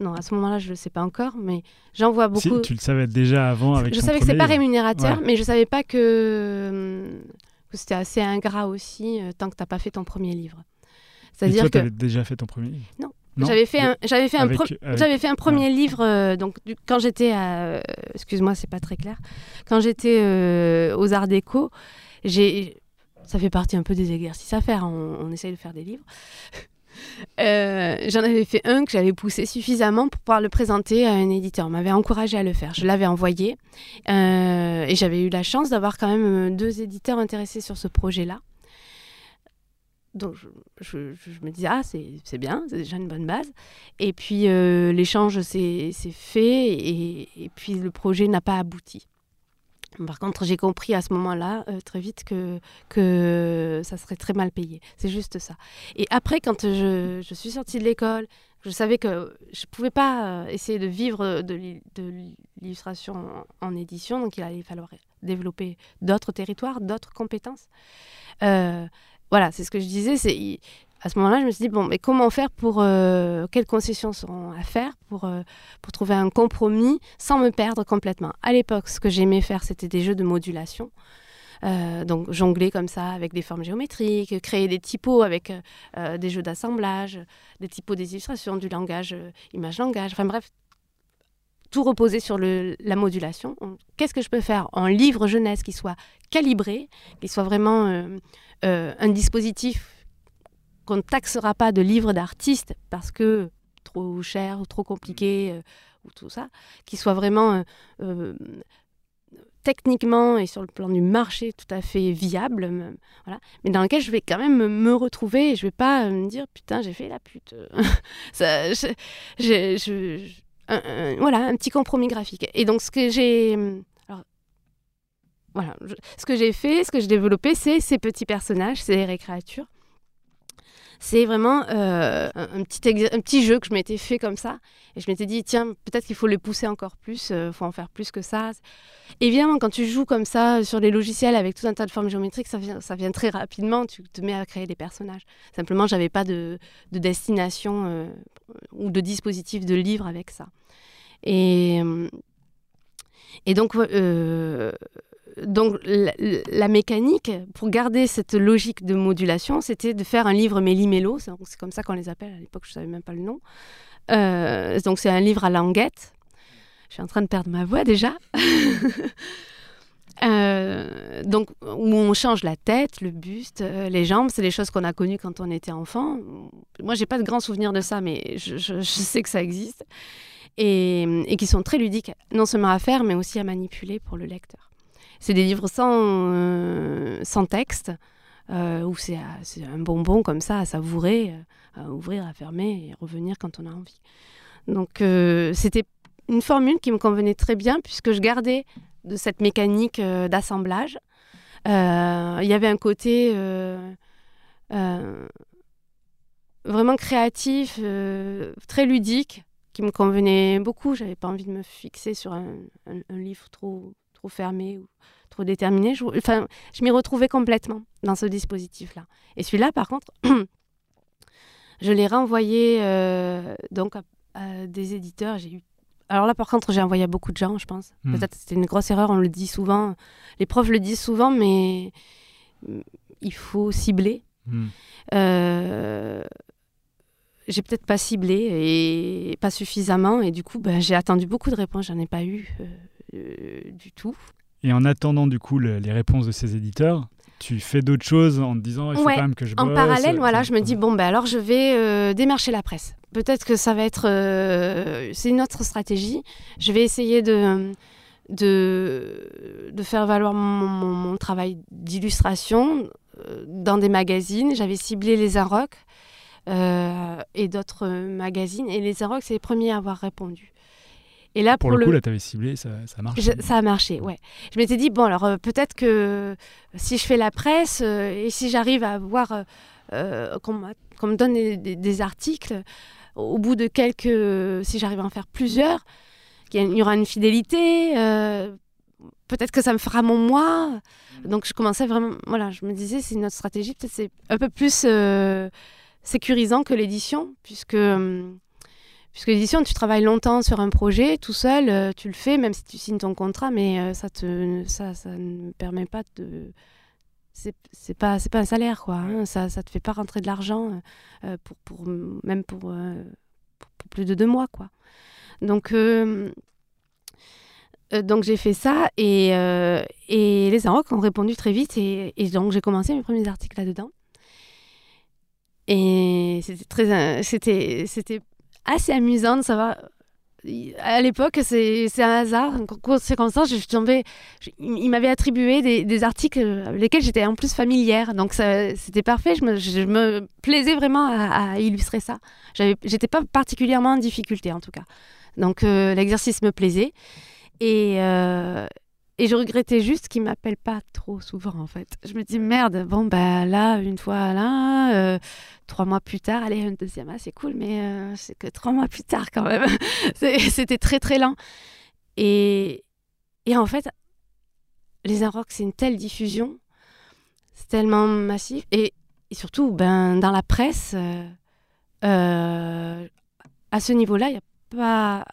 non à ce moment-là je le sais pas encore mais j'en vois Si, beaucoup. tu le savais déjà avant avec je savais que premier pas rémunérateur Ouais. mais je savais pas que, hum, que c'était assez ingrat aussi euh, tant que t'as pas fait ton premier livre. C'est-à-dire que tu avais déjà fait ton premier livre? Non. Non j'avais fait un j'avais fait un Avec- pro- avec- j'avais fait un premier livre, euh, donc du- quand j'étais à, euh, excuse-moi, c'est pas très clair. Quand j'étais euh, aux Arts Déco, ça fait partie un peu des exercices à faire. On, on essaye de faire des livres. Euh, J'en avais fait un que j'avais poussé suffisamment pour pouvoir le présenter à un éditeur. On m'avait encouragé à le faire. Je l'avais envoyé euh, et j'avais eu la chance d'avoir quand même euh, deux éditeurs intéressés sur ce projet-là. Donc je, me disais, ah, c'est bien, c'est déjà une bonne base. Et puis euh, l'échange s'est fait et puis le projet n'a pas abouti. Par contre, j'ai compris à ce moment-là euh, très vite que, que ça serait très mal payé. C'est juste ça. Et après, quand je, je suis sortie de l'école, je savais que je ne pouvais pas euh, essayer de vivre de l'il- de l'illustration en, édition, donc il allait falloir développer d'autres territoires, d'autres compétences. Euh, voilà, c'est ce que je disais. À ce moment-là, je me suis dit bon, mais comment faire pour euh, quelles concessions seront à faire pour euh, pour trouver un compromis sans me perdre complètement? À l'époque, ce que j'aimais faire, c'était des jeux de modulation. Euh, donc jongler comme ça avec des formes géométriques, créer des typos avec des jeux d'assemblage, des typos des illustrations, du langage image-langage, enfin bref, tout reposer sur la modulation. On- Qu'est-ce que je peux faire en livre jeunesse qui soit calibré, qui soit vraiment un dispositif qu'on ne taxera pas de livre d'artiste parce que trop cher ou trop compliqué euh, ou tout ça, qui soit vraiment euh, euh, techniquement et sur le plan du marché tout à fait viable, voilà, mais dans lequel je vais quand même me- retrouver et je vais pas me dire putain j'ai fait la pute. Ça, je- je- je- je- un- un- voilà, un petit compromis graphique. Et donc ce que j'ai voilà, ce que j'ai fait, ce que j'ai développé, c'est ces petits personnages, ces récréatures. C'est vraiment euh, un, petit un petit jeu que je m'étais fait comme ça. Et je m'étais dit, tiens, peut-être qu'il faut le pousser encore plus, il faut en faire plus que ça. Évidemment, quand tu joues comme ça sur les logiciels avec tout un tas de formes géométriques, ça vient, ça vient très rapidement, tu te mets à créer des personnages. Simplement, j'avais pas de, de destination euh, ou de dispositif de livre avec ça. Et, euh, et donc, euh, donc la, mécanique, pour garder cette logique de modulation, c'était de faire un livre méli-mélo, c'est comme ça qu'on les appelle, à l'époque je savais même pas le nom. Euh, donc c'est un livre à languette. Je suis en train de perdre ma voix déjà. Euh, donc où on change la tête, le buste, euh, les jambes, c'est les choses qu'on a connues quand on était enfant. Moi, j'ai pas de grands souvenirs de ça, mais je, sais que ça existe et qui sont très ludiques, non seulement à faire, mais aussi à manipuler pour le lecteur. C'est des livres sans, euh, sans texte, euh, où c'est à- c'est un bonbon comme ça à savourer, euh, à ouvrir, à fermer et revenir quand on a envie. Donc euh, c'était une formule qui me convenait très bien puisque je gardais de cette mécanique euh, d'assemblage. Euh, Il y avait un côté euh, euh, vraiment créatif, euh, très ludique, qui me convenait beaucoup. J'avais pas envie de me fixer sur un livre trop, trop fermé ou trop déterminé. Je, enfin, je m'y retrouvais complètement dans ce dispositif-là. Et celui-là, par contre, je l'ai renvoyé euh, donc à, à des éditeurs. J'ai eu alors là, par contre, j'ai envoyé à beaucoup de gens, je pense. Hmm. Peut-être que c'était une grosse erreur, on le dit souvent. Les profs le disent souvent, mais il faut cibler. Hmm. Euh, j'ai peut-être pas ciblé et pas suffisamment, et du coup, ben, j'ai attendu beaucoup de réponses, j'en ai pas eu euh, du tout. Et en attendant du coup le- les réponses de ces éditeurs, tu fais d'autres choses en te disant il faut Ouais, quand même que je En bosse, parallèle, euh, voilà, je me dis bon ben alors je vais euh, démarcher la presse. Peut-être que ça va être, euh, c'est une autre stratégie. Je vais essayer de de, de faire valoir mon, mon- mon travail d'illustration euh, dans des magazines. J'avais ciblé les euh, et d'autres magazines. Et les Inrocks, c'est les premiers à avoir répondu. Et là, pour, pour, le coup, le, là, t'avais ciblé, ça, ça marche. je- ça a marché, ouais. Je m'étais dit, bon, alors euh, peut-être que si je fais la presse euh, et si j'arrive à avoir, euh, euh, qu'on me donne des, des- des articles, au bout de quelques. Si j'arrive à en faire plusieurs, qu'il y a- il y aura une fidélité, euh, peut-être que ça me fera mon moi. Donc je commençais vraiment. Voilà, je me disais, c'est notre stratégie, peut-être c'est un peu plus euh, sécurisant que l'édition, puisque. Puisque l'édition, tu travailles longtemps sur un projet, tout seul, euh, tu le fais, même si tu signes ton contrat, mais euh, ça te, ça, ça ne permet pas de, c'est pas, c'est pas un salaire quoi. hein. Ça, ça te fait pas rentrer de l'argent, euh, pour, pour, même pour, euh, pour, pour plus de deux mois quoi. Donc, euh, donc j'ai fait ça et, et les Arocs ont répondu très vite et, et donc j'ai commencé mes premiers articles là-dedans. Et c'était très, c'était, c'était assez amusant de savoir. À l'époque, c'est un hasard, un concours de circonstances. Je suis il m'avait attribué des, des articles avec lesquels j'étais en plus familière. Donc c'était parfait. Je me, je me plaisais vraiment à, illustrer ça. J'étais pas particulièrement en difficulté en tout cas. Donc euh, l'exercice me plaisait. Et, euh, et je regrettais juste qu'il m'appelle pas trop souvent en fait. Je me dis merde, bon bah là, une fois là, euh, trois mois plus tard, allez, un deuxième, ah, c'est cool, mais euh, c'est que trois mois plus tard quand même. C'était très très lent. Et, et en fait, les Inrocks, c'est une telle diffusion, c'est tellement massif. Et, et surtout, ben, dans la presse, euh, à ce niveau-là, il n'y a pas.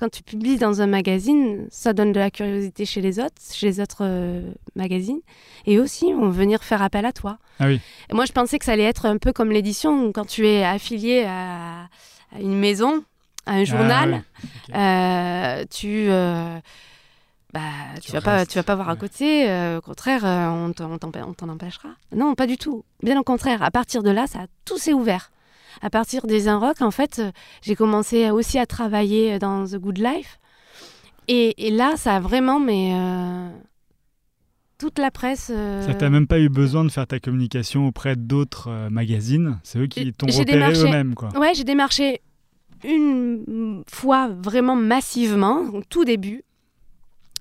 Quand tu publies dans un magazine, ça donne de la curiosité chez les autres, chez les autres euh, magazines. Et aussi, on va venir faire appel à toi. Ah oui. Et moi, je pensais que ça allait être un peu comme l'édition, quand tu es affilié à, à une maison, à un journal, Ah ok. euh, tu, euh, bah, tu, Tu vas pas, tu vas pas voir à côté. euh, au contraire, on t'en- empêchera. Non, pas du tout. Bien au contraire. À partir de là, ça a tout s'est ouvert. À partir des Inrocks, en fait, euh, j'ai commencé aussi à travailler dans The Good Life. Et, et là, ça a vraiment, mais euh, toute la presse. euh, Ça t'a même pas eu besoin de faire ta communication auprès d'autres euh, magazines. C'est eux qui t'ont repéré démarché. eux-mêmes, quoi. Ouais, j'ai démarché une fois vraiment massivement, au tout début.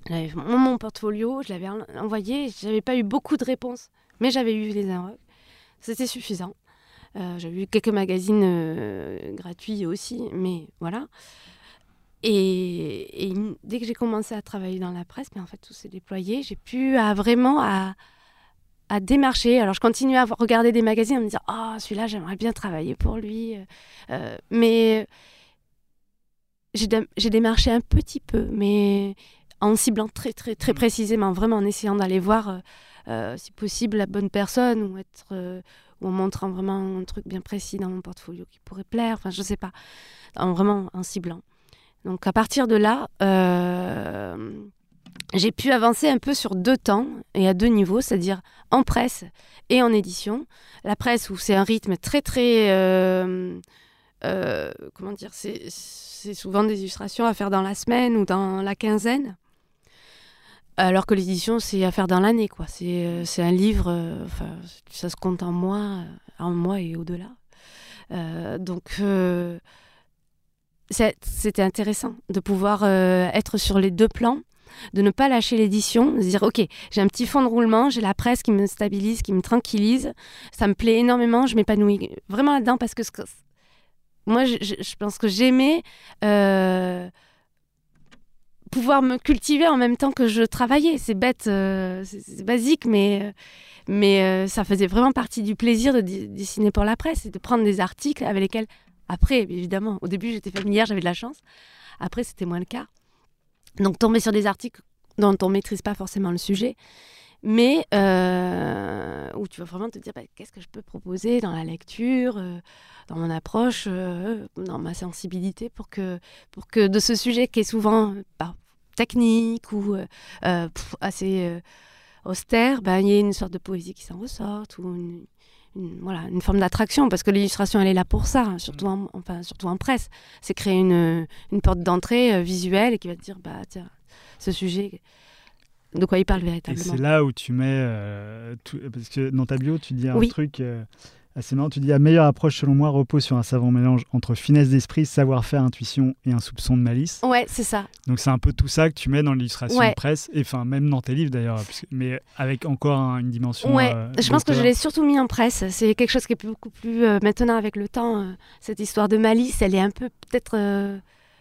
J'avais mon, mon portfolio, je l'avais en- envoyé, j'avais pas eu beaucoup de réponses, mais j'avais eu les Inrocks. C'était suffisant. Euh, j'avais eu quelques magazines euh, gratuits aussi, mais voilà. Et, et dès que j'ai commencé à travailler dans la presse, mais en fait tout s'est déployé. J'ai pu à, vraiment à, à démarcher. Alors je continue à regarder des magazines en me disant ah celui-là j'aimerais bien travailler pour lui. Euh, mais j'ai dé- j'ai démarché un petit peu, mais en ciblant très très très précisément, vraiment en essayant d'aller voir euh, euh, si possible la bonne personne ou être euh, ou en montrant vraiment un truc bien précis dans mon portfolio qui pourrait plaire. Enfin je sais pas, en, vraiment en ciblant. Donc à partir de là, euh, j'ai pu avancer un peu sur deux temps et à deux niveaux, c'est-à-dire en presse et en édition. La presse où c'est un rythme très très euh, euh, comment dire, c'est c'est souvent des illustrations à faire dans la semaine ou dans la quinzaine. Alors que l'édition, c'est à faire dans l'année, quoi. C'est euh, un livre, euh, ça se compte en mois, euh, en mois et au-delà. Donc, c'était intéressant de pouvoir être sur les deux plans, de ne pas lâcher l'édition, de se dire, OK, j'ai un petit fond de roulement, j'ai la presse qui me stabilise, qui me tranquillise, ça me plaît énormément, je m'épanouis vraiment là-dedans parce que moi, je, pense que j'aimais pouvoir me cultiver en même temps que je travaillais. C'est bête, euh, c'est basique, mais, mais euh, ça faisait vraiment partie du plaisir de dessiner pour la presse et de prendre des articles avec lesquels, après, évidemment, au début j'étais familière, j'avais de la chance. Après, c'était moins le cas. Donc, tomber sur des articles dont on maîtrise pas forcément le sujet, mais euh, où tu vas vraiment te dire bah, qu'est-ce que je peux proposer dans la lecture, euh, dans mon approche, euh, dans ma sensibilité pour que, pour que de ce sujet qui est souvent bah, technique ou pff, assez austère, ben, il y ait une sorte de poésie qui s'en ressorte ou une, une- voilà, une forme d'attraction parce que l'illustration elle est là pour ça, hein, surtout, en, enfin, surtout en presse. C'est créer une, une porte d'entrée euh, visuelle et qui va te dire bah tiens, ce sujet, de quoi il parle Et véritablement. c'est là où tu mets. euh, tout- parce que dans ta bio, tu dis un Oui. truc. euh, c'est marrant, tu dis la meilleure approche selon moi repose sur un savant mélange entre finesse d'esprit, savoir-faire, intuition et un soupçon de malice. Ouais, c'est ça. Donc c'est un peu tout ça que tu mets dans l'illustration Ouais. de presse, et enfin même dans tes livres d'ailleurs, mais avec encore un- une dimension. Ouais, euh, je pense que je l'ai surtout mis en presse. C'est quelque chose qui est beaucoup plus maintenant avec le temps. cette histoire de malice, elle est un peu peut-être.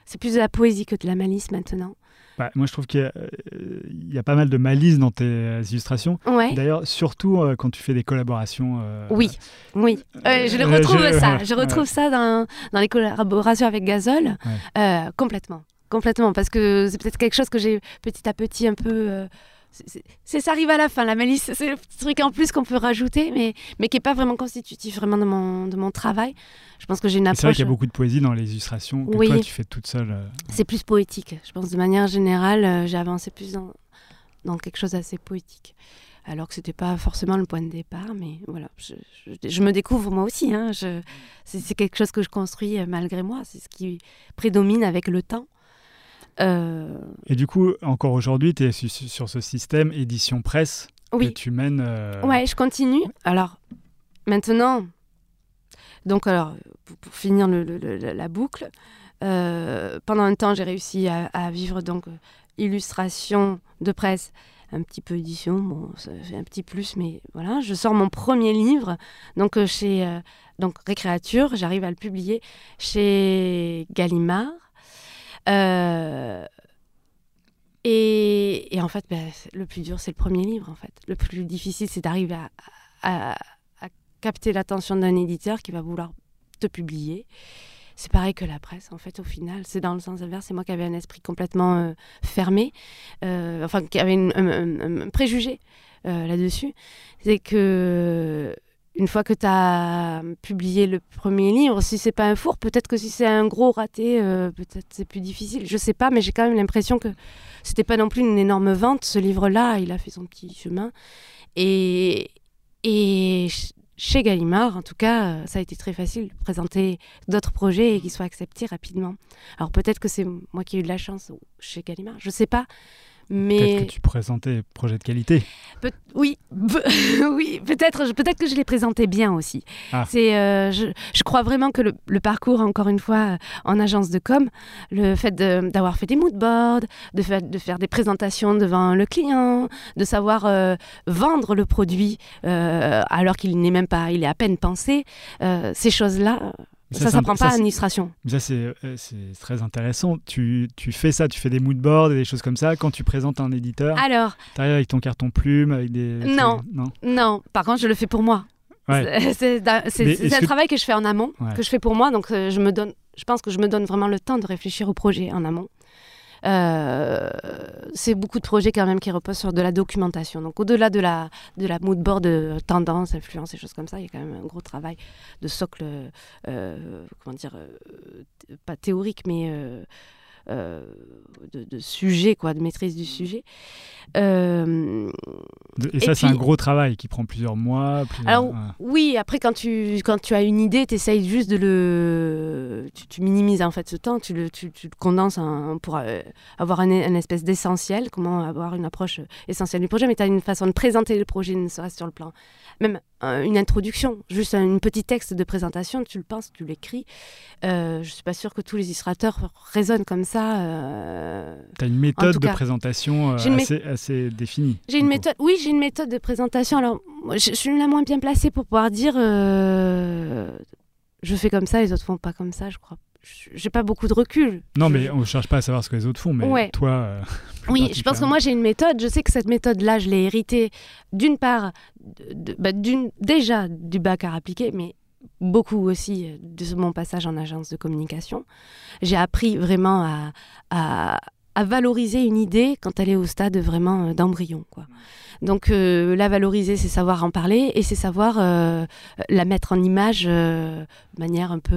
c'est plus de la poésie que de la malice maintenant. Bah, moi je trouve qu'il y, a, euh, y a pas mal de malice dans tes euh, illustrations. Ouais. D'ailleurs, surtout euh, quand tu fais des collaborations. euh, Oui, oui. Je le retrouve je- ça. Je retrouve ça dans, dans les collaborations avec Gazol. Ouais. Complètement. Complètement. Parce que c'est peut-être quelque chose que j'ai petit à petit un peu. Euh, c'est- ça arrive à la fin, la malice. C'est le truc en plus qu'on peut rajouter, mais, mais qui n'est pas vraiment constitutif vraiment de mon, de mon travail. Je pense que j'ai une C'est vrai approche. qu'il y a beaucoup de poésie dans les illustrations que Oui. toi tu fais toute seule. euh. C'est plus poétique. Je pense de manière générale, euh, j'ai avancé plus dans, dans quelque chose d'assez poétique. Alors que c'était pas forcément le point de départ, mais voilà, je, je- je me découvre moi aussi. hein. C'est quelque chose que je construis euh, malgré moi. C'est ce qui prédomine avec le temps. Euh, Et du coup, encore aujourd'hui, tu es sur ce système édition presse que oui, tu mènes. euh, ouais, je continue. Alors maintenant, donc alors pour, finir le- le- le- la boucle, euh, pendant un temps j'ai réussi à, à vivre donc illustration de presse, un petit peu édition, bon ça fait un petit plus, mais voilà, je sors mon premier livre donc chez euh, donc Récréature, j'arrive à le publier chez Gallimard. Euh, et, en fait, c'est- le plus dur, c'est le premier livre, en fait. Le plus difficile, c'est d'arriver à, capter l'attention d'un éditeur qui va vouloir te publier. C'est pareil que la presse, en fait, au final. C'est dans le sens inverse. C'est moi qui avais un esprit complètement euh, fermé, euh, enfin, qui avait un, un- préjugé là-dessus. C'est que une fois que tu as publié le premier livre, si c'est pas un four, peut-être que si c'est un gros raté, euh, peut-être c'est plus difficile. Je sais pas, mais j'ai quand même l'impression que c'était pas non plus une énorme vente. Ce livre-là, il a fait son petit chemin. Et, et ch- chez Gallimard, en tout cas, euh, ça a été très facile de présenter d'autres projets et qu'ils soient acceptés rapidement. Alors peut-être que c'est moi qui ai eu de la chance chez Gallimard, je sais pas. Peut-être que tu présentais des projets de qualité. Peut- oui, oui, peut-être, peut-être que je l'ai présenté bien aussi. Ah. C'est, euh, je, je crois vraiment que le, le parcours, encore une fois, euh, en agence de com, le fait de- d'avoir fait des mood boards, de, fa- de faire des présentations devant le client, de savoir euh, vendre le produit euh, alors qu'il n'est même pas, il est à peine pensé, ces choses-là, ça, c'est s'apprend int- pas l'administration. Ça, c'est euh, c'est très intéressant. Tu, tu fais ça, tu fais des mood boards et des choses comme ça. Quand tu présentes un éditeur, Alors, tu arrives avec ton carton plume, avec des. Non. Non. non, par contre, je le fais pour moi. Ouais. C'est- un que- travail que je fais en amont, Ouais. que je fais pour moi. Donc, euh, je me donne, je pense que je me donne vraiment le temps de réfléchir au projet en amont. Euh, c'est beaucoup de projets quand même qui reposent sur de la documentation. Donc, au-delà de la, de la mood board de tendance, influence et choses comme ça, il y a quand même un gros travail de socle, euh, comment dire, euh, pas théorique, mais euh, euh, de, de sujet, quoi, de maîtrise du sujet. Euh, Et, ça, c'est un gros travail qui prend plusieurs mois. plusieurs- Alors, ouais. Oui, après, quand tu, quand tu as une idée, tu essayes juste de le. Tu, tu minimises en fait ce temps, tu le, tu, tu le condenses en- pour euh, avoir un, un espèce d'essentiel, comment avoir une approche essentielle du projet, mais tu as une façon de présenter le projet, ne serait-ce sur le plan. Même euh, une introduction, juste un une petit texte de présentation, tu le penses, tu l'écris. Euh, je suis pas sûre que tous les illustrateurs raisonnent comme ça. euh, Tu as une méthode de présentation euh, mé- assez, définie. J'ai une méthode, oui, j'ai une méthode de présentation. Alors, je, je suis la moins bien placée pour pouvoir dire euh, je fais comme ça, les autres font pas comme ça, je crois. Je- J'ai pas beaucoup de recul. Non, Je- mais on ne cherche pas à savoir ce que les autres font, mais Ouais. toi. euh, Oui, je pense que moi j'ai une méthode. Je sais que cette méthode-là, je l'ai héritée d'une part, de- bah, déjà du bac à appliquer, mais beaucoup aussi euh, de mon passage en agence de communication. J'ai appris vraiment à, à, à valoriser une idée quand elle est au stade vraiment euh, d'embryon. Quoi. Donc euh, la valoriser, c'est savoir en parler et c'est savoir euh, la mettre en image de manière un peu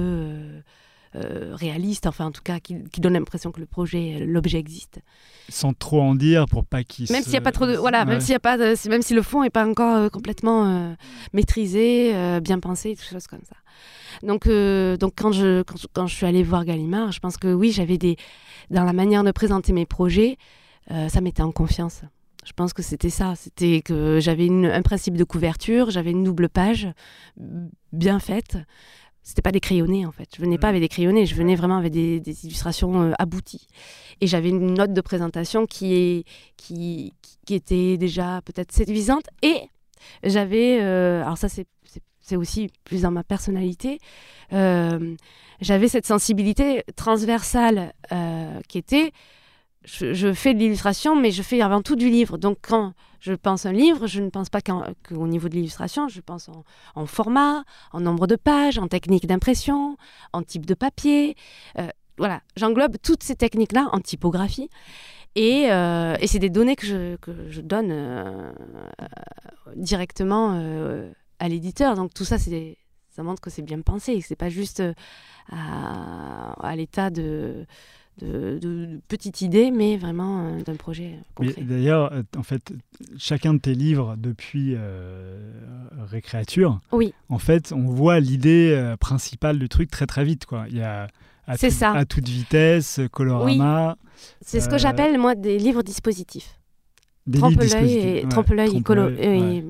réaliste, enfin en tout cas qui, qui donne l'impression que le projet, euh, l'objet existe. Sans trop en dire pour pas qu'ils Même se- s'il n'y a pas trop de voilà, même s'il y a pas de- même si le fond est pas encore euh, complètement euh, maîtrisé, euh, bien pensé, des choses comme ça. Donc euh, donc quand je quand, je- quand je suis allée voir Gallimard, je pense que oui, j'avais des dans la manière de présenter mes projets, euh, ça mettait en confiance. Je pense que c'était ça. C'était que j'avais un principe de couverture, j'avais une double page bien faite. C'était pas des crayonnés en fait. Je venais pas avec des crayonnés, je venais vraiment avec des, illustrations euh, abouties. Et j'avais une note de présentation qui, est, qui, qui était déjà peut-être séduisante. Et j'avais, euh, alors ça c'est aussi plus dans ma personnalité, euh, j'avais cette sensibilité transversale qui était je, fais de l'illustration, mais je fais avant tout du livre. Donc quand je pense un livre, je ne pense pas qu'au niveau de l'illustration, je pense en, format, en nombre de pages, en technique d'impression, en type de papier. Euh, voilà, j'englobe toutes ces techniques-là en typographie. Et, euh, c'est des données que je, donne euh, directement à l'éditeur. Donc tout ça, ça montre que c'est bien pensé, que c'est pas juste à l'état de de, de, petites idées, mais vraiment euh, d'un projet concret. D'ailleurs, euh, en fait, chacun de tes livres depuis euh, Récréature, oui. en fait, on voit l'idée principale du truc très très vite. Quoi. Il y a à, ça. à toute vitesse, colorama. C'est ce que j'appelle moi des livres dispositifs. Trompe-l'œil et, trompe et, colo et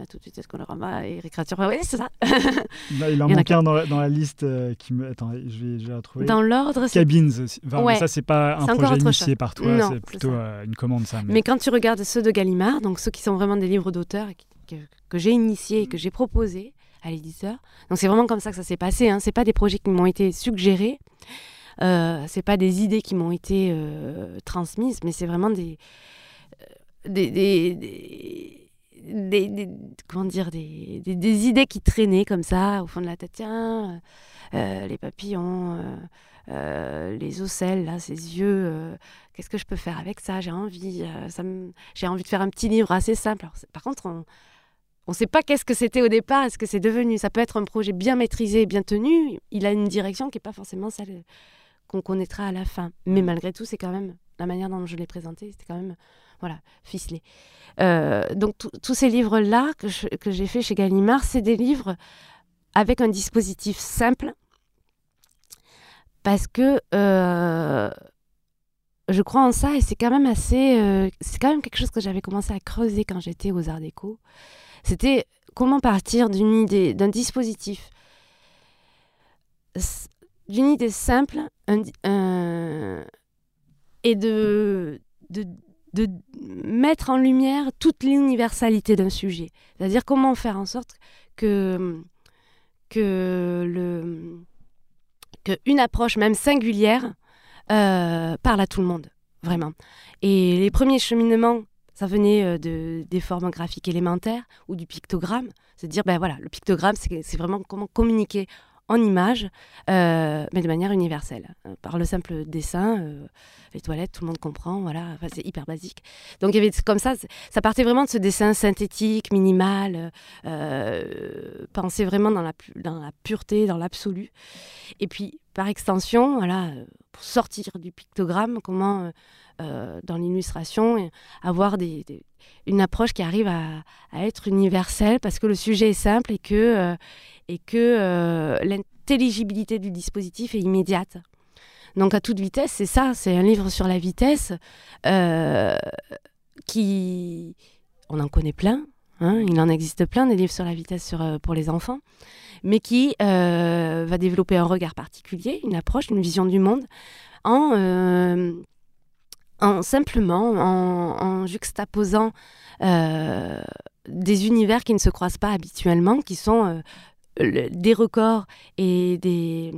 à toute vitesse colorama et récréature. Oui, c'est ça. il en manque un dans la, dans la liste qui me. Attends, je vais, je vais retrouver. Dans l'ordre, c'est. Cabines. Enfin, Ça, c'est pas un projet initié par toi, c'est plutôt euh, une commande, ça. Mais... quand tu regardes ceux de Gallimard, donc ceux qui sont vraiment des livres d'auteur que, que j'ai initiés et que j'ai proposés à l'éditeur, donc c'est vraiment comme ça que ça s'est passé. Hein. C'est pas des projets qui m'ont été suggérés. Euh, c'est pas des idées qui m'ont été euh, transmises, mais c'est vraiment des, euh, des, des des, comment dire, des, des, idées qui traînaient comme ça au fond de la tête. Tiens, euh, les papillons, euh, euh, les ocelles, là, ses yeux, qu'est-ce que je peux faire avec ça? J'ai envie, ça j'ai envie de faire un petit livre assez simple. par contre, on ne sait pas qu'est-ce que c'était au départ, est-ce que c'est devenu. Ça peut être un projet bien maîtrisé, bien tenu. Il a une direction qui n'est pas forcément celle qu'on connaîtra à la fin. Mais malgré tout, c'est quand même la manière dont je l'ai présenté, c'était quand même voilà, ficelé. Euh, donc tous ces livres-là que, j'ai fait chez Gallimard, c'est des livres avec un dispositif simple parce que euh, je crois en ça et c'est quand même assez, euh, c'est quand même quelque chose que j'avais commencé à creuser quand j'étais aux Arts Déco. C'était comment partir d'une idée, d'un dispositif, d'une idée simple et de, de de mettre en lumière toute l'universalité d'un sujet. C'est-à-dire comment faire en sorte que, que, le, que une approche même singulière euh, parle à tout le monde, vraiment. Et les premiers cheminements, ça venait euh, de, des formes graphiques élémentaires ou du pictogramme. C'est dire, ben voilà, le pictogramme, c'est vraiment comment communiquer en images, euh, mais de manière universelle. Euh, par le simple dessin, euh, les toilettes, tout le monde comprend, voilà, c'est hyper basique. Donc il y avait comme ça, ça partait vraiment de ce dessin synthétique, minimal, pensé vraiment dans la, pureté, dans l'absolu. Et puis, par extension, voilà, pour sortir du pictogramme, comment, dans l'illustration, avoir une approche qui arrive à, être universelle, parce que le sujet est simple et que et que euh, l'intelligibilité du dispositif est immédiate. Donc à toute vitesse, c'est ça, c'est un livre sur la vitesse euh, qui... On en connaît plein, hein, il en existe plein des livres sur la vitesse euh, pour les enfants, mais qui va développer un regard particulier, une approche, une vision du monde, en, en simplement, en, en juxtaposant des univers qui ne se croisent pas habituellement, qui sont des records et des,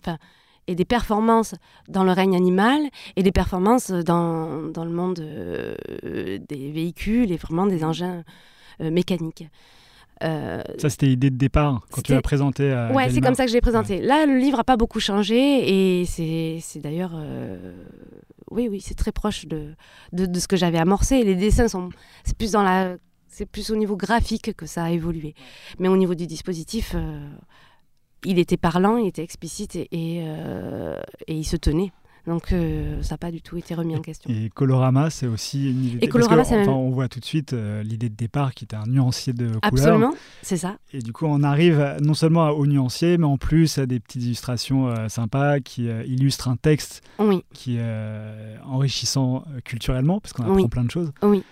enfin, et des performances dans le règne animal et des performances dans, dans le monde euh, des véhicules et vraiment des engins euh, mécaniques. Euh, ça, c'était l'idée de départ quand tu l'as présenté à Ouais, c'est comme ça que je l'ai présenté. Là, le livre n'a pas beaucoup changé et c'est d'ailleurs. oui, oui, c'est très proche de, de, de ce que j'avais amorcé. Les dessins sont. C'est plus dans la c'est plus au niveau graphique que ça a évolué. Mais au niveau du dispositif, euh, il était parlant, il était explicite et, et, euh, il se tenait. Donc euh, ça n'a pas du tout été remis en question. Et Colorama, c'est aussi une idée. Et Colorama, que, enfin, on voit tout de suite l'idée de départ qui était un nuancier de couleurs. Absolument, c'est ça. Et du coup, on arrive non seulement au nuancier, mais en plus à des petites illustrations sympas qui illustrent un texte oui. qui est enrichissant culturellement, parce qu'on apprend plein de choses. Oui.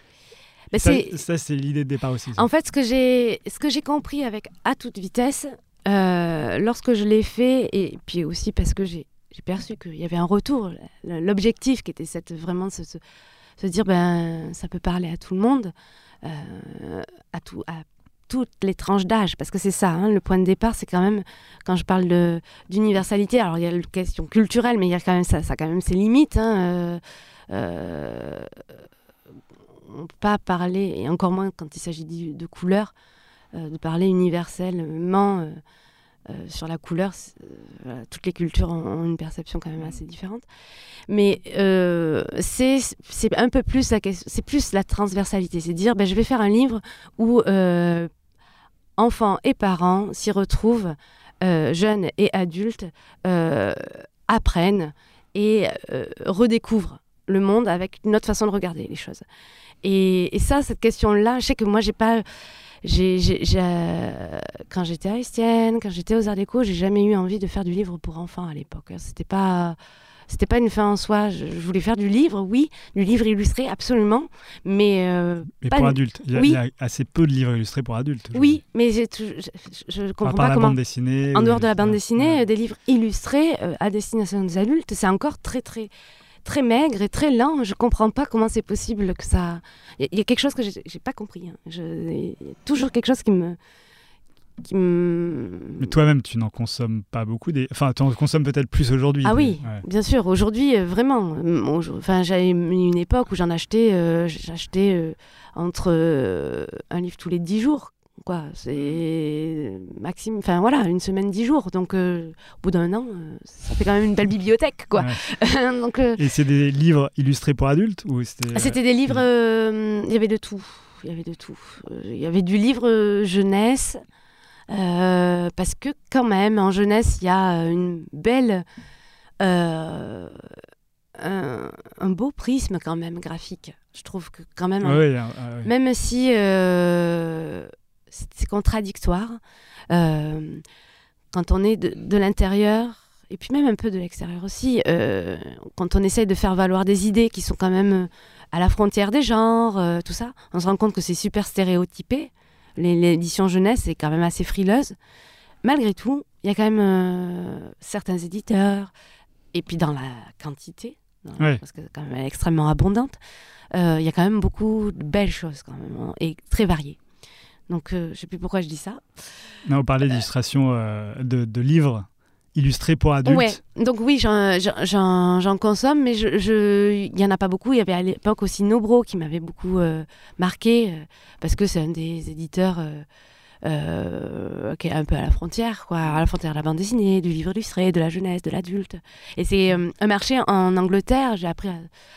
Ben, ça, c'est- ça, c'est l'idée de départ aussi. ça. En fait, ce que j'ai, compris avec à toute vitesse, euh, lorsque je l'ai fait, et puis aussi parce que j'ai, perçu qu'il y avait un retour, l'objectif qui était cette, vraiment se, se, se dire ben ça peut parler à tout le monde, euh, à tout, à toutes les tranches d'âge, parce que c'est ça, hein, le point de départ, c'est quand même quand je parle d'universalité. Alors il y a la question culturelle, mais il y a quand même ça, ça a quand même ses limites. Hein, euh, on peut pas parler, et encore moins quand il s'agit d'y- de couleurs, euh, de parler universellement euh, euh, sur la couleur. voilà, toutes les cultures ont, ont une perception quand même assez différente. Mais c'est un peu plus la c'est plus la transversalité, c'est dire ben, je vais faire un livre où enfants et parents s'y retrouvent, jeunes et adultes apprennent et redécouvrent le monde avec une autre façon de regarder les choses. Et, et ça, cette question-là, je sais que moi, j'ai pas. J'ai, j'ai- j'ai, euh, quand j'étais à Estienne, quand j'étais aux Arts Déco, j'ai jamais eu envie de faire du livre pour enfants à l'époque. C'était pas, c'était pas une fin en soi. Je, je voulais faire du livre, oui, du livre illustré, absolument, mais euh, Mais pas pour adultes. Il y, a, Oui. il y a assez peu de livres illustrés pour adultes. oui, mais j'ai tou- je, comprends pas la comment. bande dessinée. En ou- dehors de la bande dessinée, Ouais. euh, des livres illustrés euh, à destination des adultes, c'est encore très très très maigre et très lent. Je comprends pas comment c'est possible que ça. Il y, a- il y a quelque chose que j'ai pas compris. hein. Il y a toujours quelque chose qui me qui me. Mais toi-même, tu n'en consommes pas beaucoup. Des... Enfin, tu en consommes peut-être plus aujourd'hui. Ah des- oui, ouais. bien sûr. Aujourd'hui, euh, vraiment. Enfin, j'avais une époque où j'en achetais, euh, j'achetais euh, entre euh, un livre tous les dix jours. Quoi, c'est maximum. Enfin voilà, une semaine, dix jours. Donc, euh, au bout d'un an, euh, ça fait quand même une belle bibliothèque, quoi. Ouais. Donc, euh, Et c'est des livres illustrés pour adultes ou c'était c'était des livres. Il y avait de tout. Il y avait de tout. Il y avait du livre jeunesse. parce que quand même, en jeunesse, il y a une belle, un, un beau prisme quand même graphique. Je trouve que quand même, Ouais, ouais, ah, même si euh, c'est contradictoire, euh, quand on est de, de l'intérieur, et puis même un peu de l'extérieur aussi, euh, quand on essaye de faire valoir des idées qui sont quand même euh, à la frontière des genres, euh, tout ça, on se rend compte que c'est super stéréotypé. L'édition jeunesse est quand même assez frileuse. Malgré tout, il y a quand même certains éditeurs, et puis dans la quantité, Ouais. parce que quand même elle est extrêmement abondante, euh, il y a quand même beaucoup de belles choses quand même, et très variées. Donc euh, je sais plus pourquoi je dis ça. Non, on parlait d'illustration euh, de, de livres illustrés pour adultes. Ouais, donc oui, j'en- consomme, mais je- je- il n'y en a pas beaucoup. Il y avait à l'époque aussi Nobro qui m'avait beaucoup euh, marqué, euh, parce que c'est un des éditeurs euh, euh, qui est un peu à la frontière, quoi, à la frontière de la bande dessinée, du livre illustré, de la jeunesse, de l'adulte. Et c'est euh, un marché en Angleterre, j'ai appris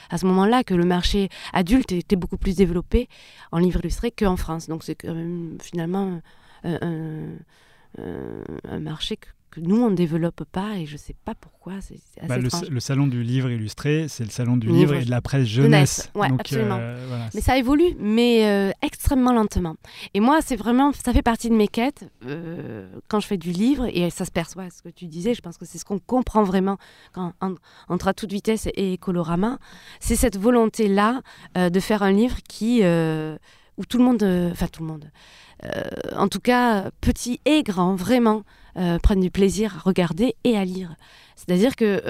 à, ce moment-là que le marché adulte était beaucoup plus développé en livre illustré qu'en France. Donc c'est quand même finalement un marché que, nous, on ne développe pas et je ne sais pas pourquoi. C'est Bah, le, salon du livre illustré, c'est le salon du Livre livre et de la presse jeunesse. jeunesse, ouais, Donc, absolument. euh, voilà, Mais ça évolue, mais euh, extrêmement lentement. Et moi, c'est vraiment, ça fait partie de mes quêtes euh, quand je fais du livre, et ça se perçoit, ce que tu disais, je pense que c'est ce qu'on comprend vraiment quand, en- entre à toute vitesse et Colorama, c'est cette volonté-là de faire un livre qui, où tout le monde, euh, enfin tout le monde, euh, en tout cas petit et grand, vraiment, euh, prennent du plaisir à regarder et à lire. C'est-à-dire que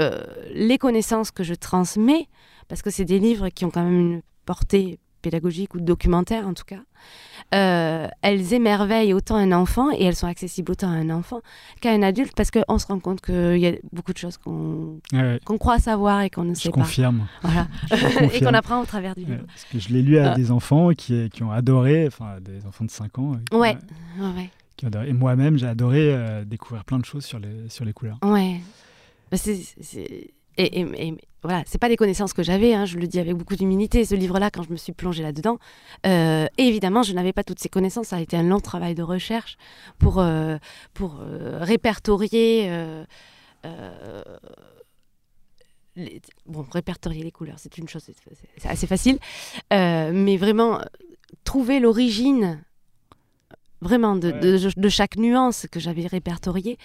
les connaissances que je transmets, parce que c'est des livres qui ont quand même une portée pédagogique ou documentaire en tout cas, euh, elles émerveillent autant un enfant et elles sont accessibles autant à un enfant qu'à un adulte parce qu'on se rend compte qu'il y a beaucoup de choses qu'on Ouais, ouais, croit savoir et qu'on ne je sait pas. confirme. Voilà. Je et confirme. qu'on apprend au travers du livre. parce que je l'ai lu à Ah. des enfants qui, qui ont adoré, enfin des enfants de 5 ans. euh, Ouais. Ouais, qui adoré. Et moi-même, j'ai adoré euh, découvrir plein de choses sur les, sur les couleurs. Ouais. Bah, c'est- Et, et- et- voilà, c'est pas des connaissances que j'avais, hein, je le dis avec beaucoup d'humilité. Ce livre-là, quand je me suis plongée là-dedans, euh, évidemment, je n'avais pas toutes ces connaissances. Ça a été un long travail de recherche pour, euh, pour euh, répertorier. euh, les- bon, répertorier les couleurs, c'est une chose, c'est- assez facile. Mais vraiment, trouver l'origine vraiment de, Ouais. de- de chaque nuance que j'avais répertoriée,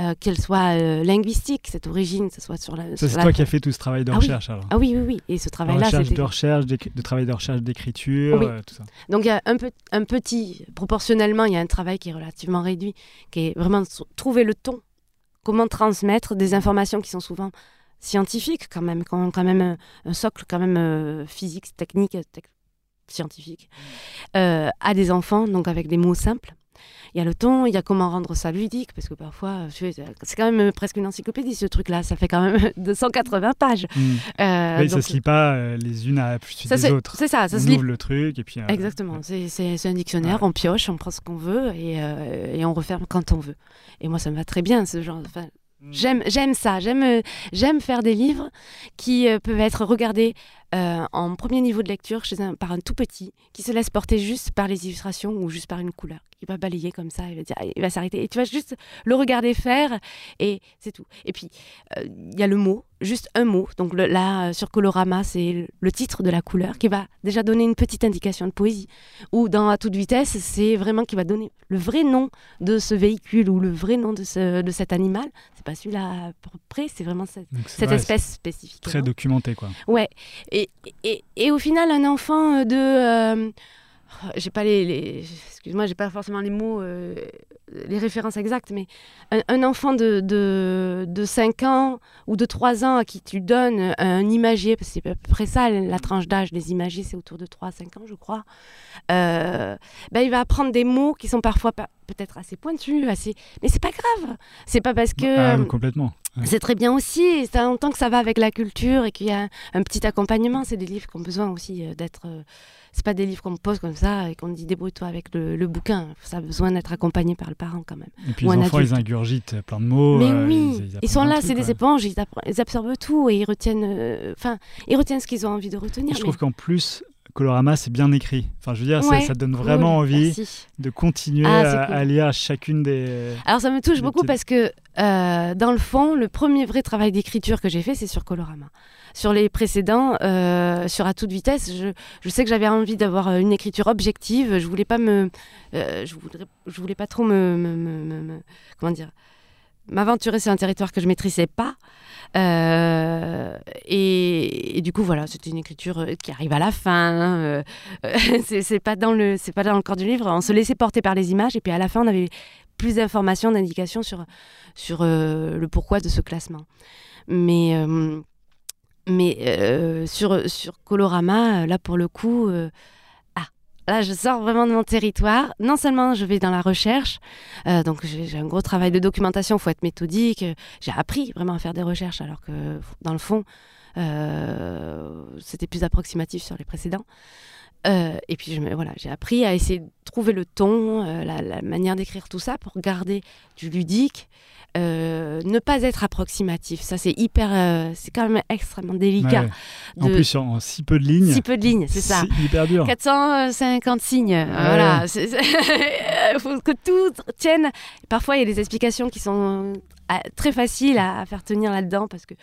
euh, qu'elle soit euh, linguistique, cette origine, que ce soit sur la. Ça, c'est la- toi qui as fait tout ce travail de Ah oui. recherche alors. Ah oui, oui, oui. Et ce travail-là, recherche, de recherche, de travail de recherche d'écriture, Oui. euh, tout ça. Donc il y a un, peu, un petit, proportionnellement, il y a un travail qui est relativement réduit, qui est vraiment de trouver le ton, comment transmettre des informations qui sont souvent scientifiques quand même, qui ont quand même un, un socle quand même physique, technique, tec- scientifique, euh, à des enfants, donc avec des mots simples. Il y a le ton, il y a comment rendre ça ludique, parce que parfois, euh, sais, c'est quand même presque une encyclopédie ce truc-là, ça fait quand même 280 pages. Mm. Euh, Oui, ça se lit pas euh, les unes à suite ça, des autres. c'est ça, ça on se lit ouvre le truc et puis. euh, Exactement, c'est- un dictionnaire, Ouais. on pioche, on prend ce qu'on veut et, euh, et on referme quand on veut. Et moi, ça me va très bien, ce genre. enfin, Mm. J'aime, j'aime ça, j'aime, euh, j'aime faire des livres qui euh, peuvent être regardés euh, en premier niveau de lecture chez un, par un tout petit, qui se laisse porter juste par les illustrations ou juste par une couleur. Il va balayer comme ça, il va, dire, il va s'arrêter. Et tu vas juste le regarder faire et c'est tout. Et puis, euh, il y a le mot, juste un mot. Donc le- là, euh, sur Colorama, c'est le- titre de la couleur qui va déjà donner une petite indication de poésie. Ou dans À toute vitesse, c'est vraiment qui va donner le vrai nom de ce véhicule ou le vrai nom de, ce, de cet animal. C'est pas celui-là près, c'est vraiment cette, vrai, espèce spécifique. Très documenté quoi. Ouais. Et, et, et au final, un enfant de. euh, j'ai pas les. Excuse-moi, j'ai pas forcément les mots, euh, les références exactes, mais un, enfant de, de, de 5 ans ou de 3 ans à qui tu donnes un imagier, parce que c'est à peu près ça, la tranche d'âge des imagiers, c'est autour de 3 à 5 ans, je crois. euh, ben, il va apprendre des mots qui sont parfois peut-être assez pointus, assez... mais c'est pas grave. C'est pas parce que. Ah, euh, complètement. C'est très bien aussi, et ça entend que ça va avec la culture et qu'il y a un, petit accompagnement. C'est des livres qui ont besoin aussi euh, d'être. euh, c'est pas des livres qu'on pose comme ça et qu'on dit débrouille-toi avec le, le bouquin. Ça a besoin d'être accompagné par le parent quand même. Et puis ou les enfants, ils adulte. ingurgitent plein de mots. Mais euh, oui, ils, ils, sont là, c'est des éponges, ils, ils absorbent tout et ils retiennent. euh, ils ce qu'ils ont envie de retenir. Je trouve qu'en plus, Colorama, c'est bien écrit. Enfin, je veux dire, ça- Ouais, ça, donne vraiment envie merci. de continuer Ah, à, cool. à lire chacune des. Alors ça me touche beaucoup petits- parce que euh, dans le fond, le premier vrai travail d'écriture que j'ai fait, c'est sur Colorama. Sur les précédents, euh, sur à toute vitesse, je, sais que j'avais envie d'avoir euh, une écriture objective. Je voulais pas me, euh, je voulais pas trop me, me- me- me- me- comment dire, m'aventurer sur un territoire que je maîtrisais pas. Euh, et, du coup, voilà, c'était une écriture euh, qui arrive à la fin. euh, euh, c'est c'est pas dans le, c'est pas dans le corps du livre. On se laissait porter par les images, et puis à la fin, on avait plus d'informations, d'indications sur sur euh, le pourquoi de ce classement. Mais euh, mais euh, sur sur Colorama, là pour le coup. ah, Là, je sors vraiment de mon territoire. Non seulement je vais dans la recherche, donc j'ai un gros travail de documentation, il faut être méthodique. J'ai appris vraiment à faire des recherches, alors que dans le fond, c'était plus approximatif sur les précédents. Euh, et puis je me- voilà, j'ai appris à essayer de trouver le ton, euh, la, la manière d'écrire tout ça pour garder du ludique, euh, ne pas être approximatif. Ça c'est hyper, c'est quand même extrêmement délicat. Ouais. En de- plus, en, en si peu de lignes, si peu de lignes, c'est ça. hyper dur. 450 signes, voilà. Il faut que tout tienne. Parfois, il y a des explications qui sont très faciles à, à faire tenir là-dedans parce que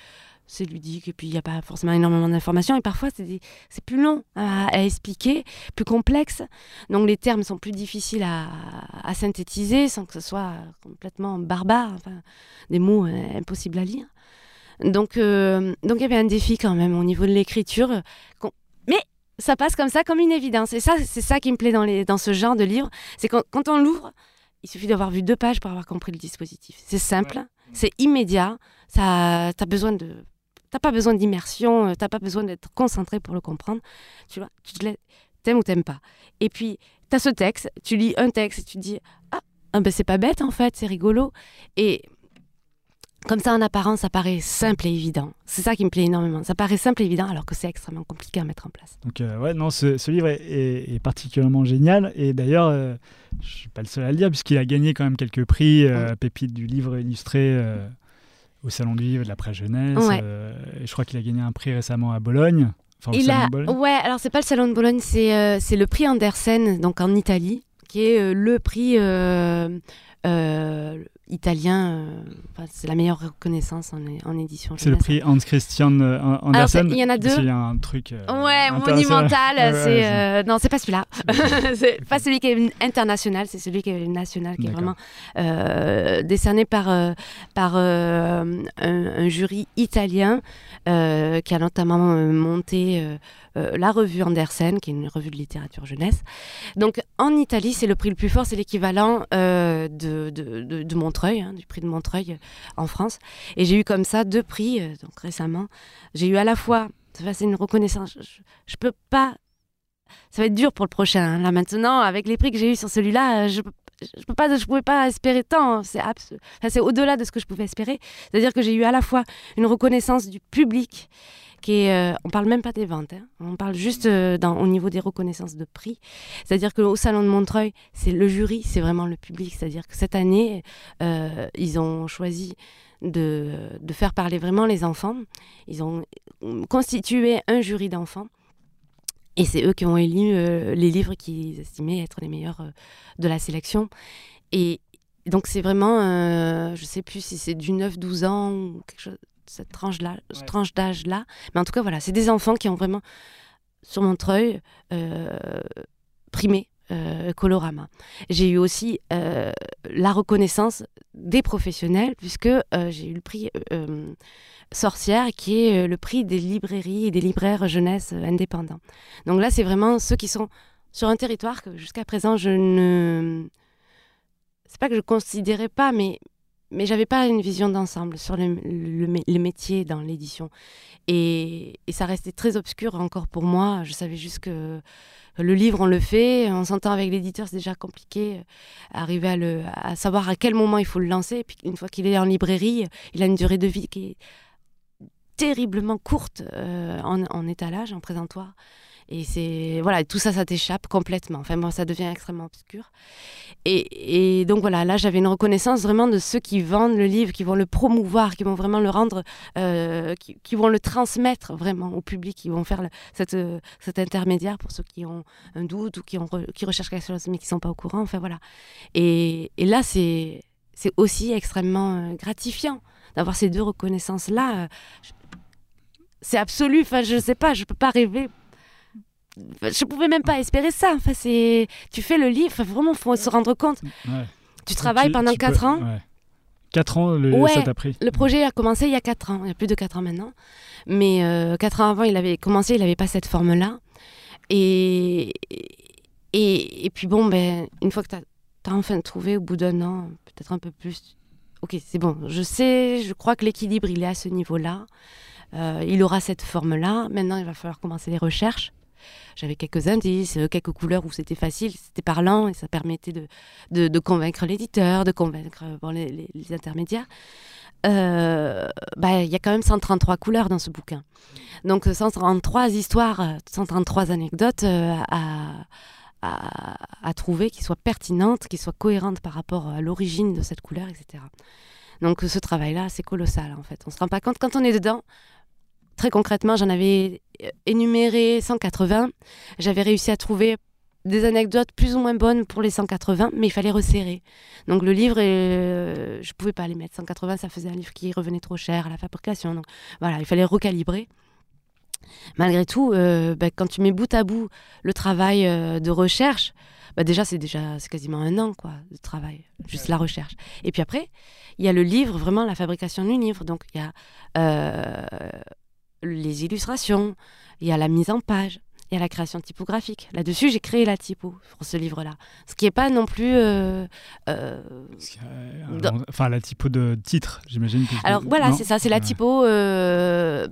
c'est ludique et puis il n'y a pas forcément énormément d'informations. Et parfois, c'est plus long à, à expliquer, plus complexe. Donc, les termes sont plus difficiles à, à synthétiser sans que ce soit complètement barbare. Enfin, des mots euh, impossibles à lire. Donc, euh, donc, il y avait un défi quand même au niveau de l'écriture. Mais ça passe comme ça, comme une évidence. Et ça, c'est ça qui me plaît dans, les, dans ce genre de livre. C'est quand, quand on l'ouvre, il suffit d'avoir vu deux pages pour avoir compris le dispositif. C'est simple, c'est immédiat. Ça, t'as besoin de, t'as pas besoin d'immersion, euh, t'as pas besoin d'être concentré pour le comprendre. Tu vois, tu te t'aimes ou t'aimes pas. Et puis, t'as ce texte, tu lis un texte et tu te dis ah, ah ben c'est pas bête en fait, c'est rigolo. Et comme ça, en apparence, ça paraît simple et évident. C'est ça qui me plaît énormément. Ça paraît simple et évident alors que c'est extrêmement compliqué à mettre en place. Donc, euh, ouais, non, ce, ce livre est, est- est particulièrement génial. Et d'ailleurs, euh, je suis pas le seul à le dire, puisqu'il a gagné quand même quelques prix, euh, pépite du livre illustré au Salon du Livre de la Presse Jeunesse. Ouais. euh, et je crois qu'il a gagné un prix récemment à Bologne. Enfin, Il Salon a, ouais, alors c'est pas le salon de Bologne, c'est euh, le prix Andersen, donc en Italie, qui est euh, le prix euh, euh, italien, euh, c'est la meilleure reconnaissance en, en édition. C'est le prix Hans Christian euh, Andersen. il y en a deux. Il y a un truc. euh, Ouais, monumental. C'est non, c'est pas celui-là. c'est pas celui qui est international, c'est celui qui est national, qui est vraiment décerné par par un, un jury italien qui a notamment monté la revue Andersen, qui est une revue de littérature jeunesse. Donc en Italie, c'est le prix le plus fort, c'est l'équivalent euh, de, Montreuil, hein, du prix de Montreuil euh, en France. Et j'ai eu comme ça deux prix, euh, donc récemment. J'ai eu à la fois, c'est une reconnaissance, je, je peux pas, ça va être dur pour le prochain. hein. Là maintenant, avec les prix que j'ai eu sur celui-là, euh, je je peux pas, je pouvais pas espérer tant. C'est abs- enfin, c'est au-delà de ce que je pouvais espérer. C'est-à-dire que j'ai eu à la fois une reconnaissance du public, qui est, euh, on parle même pas des ventes, hein. on parle juste euh, au niveau des reconnaissances de prix. C'est-à-dire qu'au salon de Montreuil, c'est le jury, c'est vraiment le public. C'est-à-dire que cette année, euh, ils ont choisi de, faire parler vraiment les enfants. Ils ont constitué un jury d'enfants. Et c'est eux qui ont élu euh, les livres qu'ils estimaient être les meilleurs de la sélection. Et donc c'est vraiment, je sais plus si c'est du 9-12 ans ou quelque chose, cette tranche-là, Ouais. tranche d'âge-là. Mais en tout cas, voilà, c'est des enfants qui ont vraiment, sur Montreuil, euh, primé euh, Colorama. J'ai eu aussi euh, la reconnaissance des professionnels, puisque euh, j'ai eu le prix Sorcière, qui est le prix des librairies et des libraires jeunesse indépendants. Donc là, c'est vraiment ceux qui sont sur un territoire que jusqu'à présent, je ne... C'est pas que je considérais pas, mais, mais j'avais pas une vision d'ensemble sur le, le, mé- le métier dans l'édition. Et, ça restait très obscur encore pour moi. Je savais juste que le livre, on le fait, on s'entend avec l'éditeur, c'est déjà compliqué. euh, Arriver à, le, savoir à quel moment il faut le lancer. Puis une fois qu'il est en librairie, il a une durée de vie qui est terriblement courte euh, en étalage, en présentoir. Et c'est voilà, tout ça, ça t'échappe complètement. Enfin, moi, ça devient extrêmement obscur. Et, et donc voilà, là, j'avais une reconnaissance vraiment de ceux qui vendent le livre, qui vont le promouvoir, qui vont vraiment le rendre, euh, qui, qui vont le transmettre vraiment au public, qui vont faire cette, cet intermédiaire pour ceux qui ont un doute ou qui, ont qui recherchent quelque chose mais qui sont pas au courant. Enfin voilà. Et, et là, c'est c'est aussi extrêmement euh, gratifiant d'avoir ces deux reconnaissances là. C'est absolu. Enfin, je sais pas, je peux pas rêver. Je pouvais même pas espérer ça. Enfin, c'est tu fais le livre. Enfin, vraiment, faut se rendre compte. Ouais. Tu travailles Tu- pendant tu 4 peux- ans. ouais. 4 ans, le, Ouais. ça t'a pris. Le projet a commencé il y a 4 ans, il y a plus de 4 ans maintenant. Mais 4 ans avant, il avait commencé, il n'avait pas cette forme-là. Et, et, et puis bon, ben, une fois que tu as, enfin trouvé, au bout d'un an, peut-être un peu plus, ok, c'est bon, je sais, je crois que l'équilibre, il est à ce niveau-là. Euh, il aura cette forme-là. Maintenant, il va falloir commencer les recherches. J'avais quelques indices, euh, quelques couleurs où c'était facile, c'était parlant et ça permettait de, de, convaincre l'éditeur, de convaincre euh, les, les- les intermédiaires. Euh, bah, il y a quand même 133 couleurs dans ce bouquin. Donc euh, 133 histoires, euh, 133 anecdotes à, à, à trouver qui soient pertinentes, qui soient cohérentes par rapport à l'origine de cette couleur, etc. Donc ce travail-là, c'est colossal en fait. On se rend pas compte quand on est dedans. Très concrètement, j'en avais euh, énuméré 180. J'avais réussi à trouver des anecdotes plus ou moins bonnes pour les 180, mais il fallait resserrer. Donc le livre, euh, je pouvais pas les mettre. 180, ça faisait un livre qui revenait trop cher à la fabrication. Donc voilà, il fallait recalibrer. Malgré tout, euh, bah, quand tu mets bout à bout le travail de recherche, bah, déjà c'est déjà c'est quasiment un an quoi de travail, juste la recherche. Et puis après, il y a le livre, vraiment la fabrication du livre. Donc il y a les illustrations, il y a la mise en page, il y a la création typographique. Là-dessus, j'ai créé la typo pour ce livre-là. Ce qui n'est pas non plus. euh, euh, a Dans- Enfin, la typo de titre, j'imagine. que- alors voilà, c'est ça, c'est la typo, euh,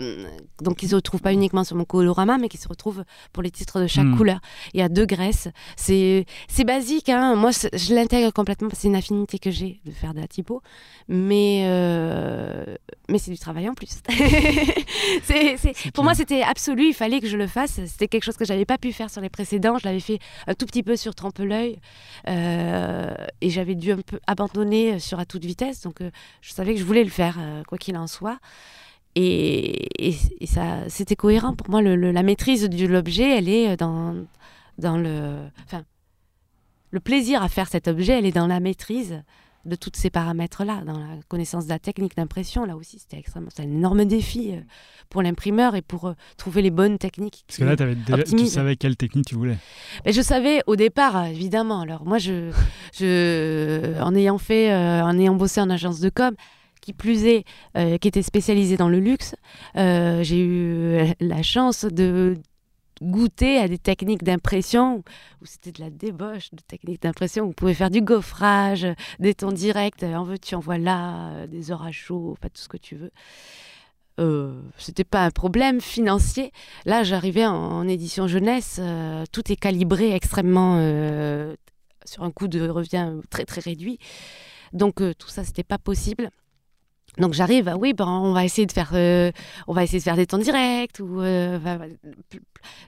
donc qui se retrouve pas uniquement sur mon colorama, mais qui se retrouve pour les titres de chaque Hmm. couleur. Il y a deux graisses. C'est basique, hein. moi je l'intègre complètement parce que c'est une affinité que j'ai de faire de la typo, mais euh, mais c'est du travail en plus. Pour moi c'était absolu, il fallait que je le fasse. C'était quelque chose que j'avais pas pu faire sur les précédents. Je l'avais fait un tout petit peu sur Trempe-l'œil euh, et j'avais dû un peu abandonner sur à toute vitesse. Donc euh, je savais que je voulais le faire, euh, quoi qu'il en soit. Et, et- ça, c'était cohérent pour moi. la maîtrise de l'objet, elle est dans, dans le, enfin, le plaisir à faire cet objet, elle est dans la maîtrise de tous ces paramètres-là, dans la connaissance de la technique d'impression. Là aussi, c'était extrêmement, c'est un énorme défi euh, pour l'imprimeur et pour euh, trouver les bonnes techniques. Parce que là, avais déjà, tu savais quelle technique tu voulais. Mais je savais au départ, évidemment. Alors moi, je, je, en ayant fait, en ayant bossé en agence de com, qui plus est, qui était spécialisée dans le luxe, j'ai eu la chance de goûter à des techniques d'impression où c'était de la débauche de techniques d'impression. Vous pouvez faire du gaufrage, des tons directs, en veux-tu, en voilà, des orages chauds, pas tout ce que tu veux. Euh, c'était pas un problème financier. Là, j'arrivais en, édition jeunesse, euh, tout est calibré extrêmement euh, sur un coût de revient très très réduit. Donc euh, tout ça, c'était pas possible. Donc j'arrive, ah oui, ben, on va essayer de faire, euh, on va essayer de faire des temps directs ou euh,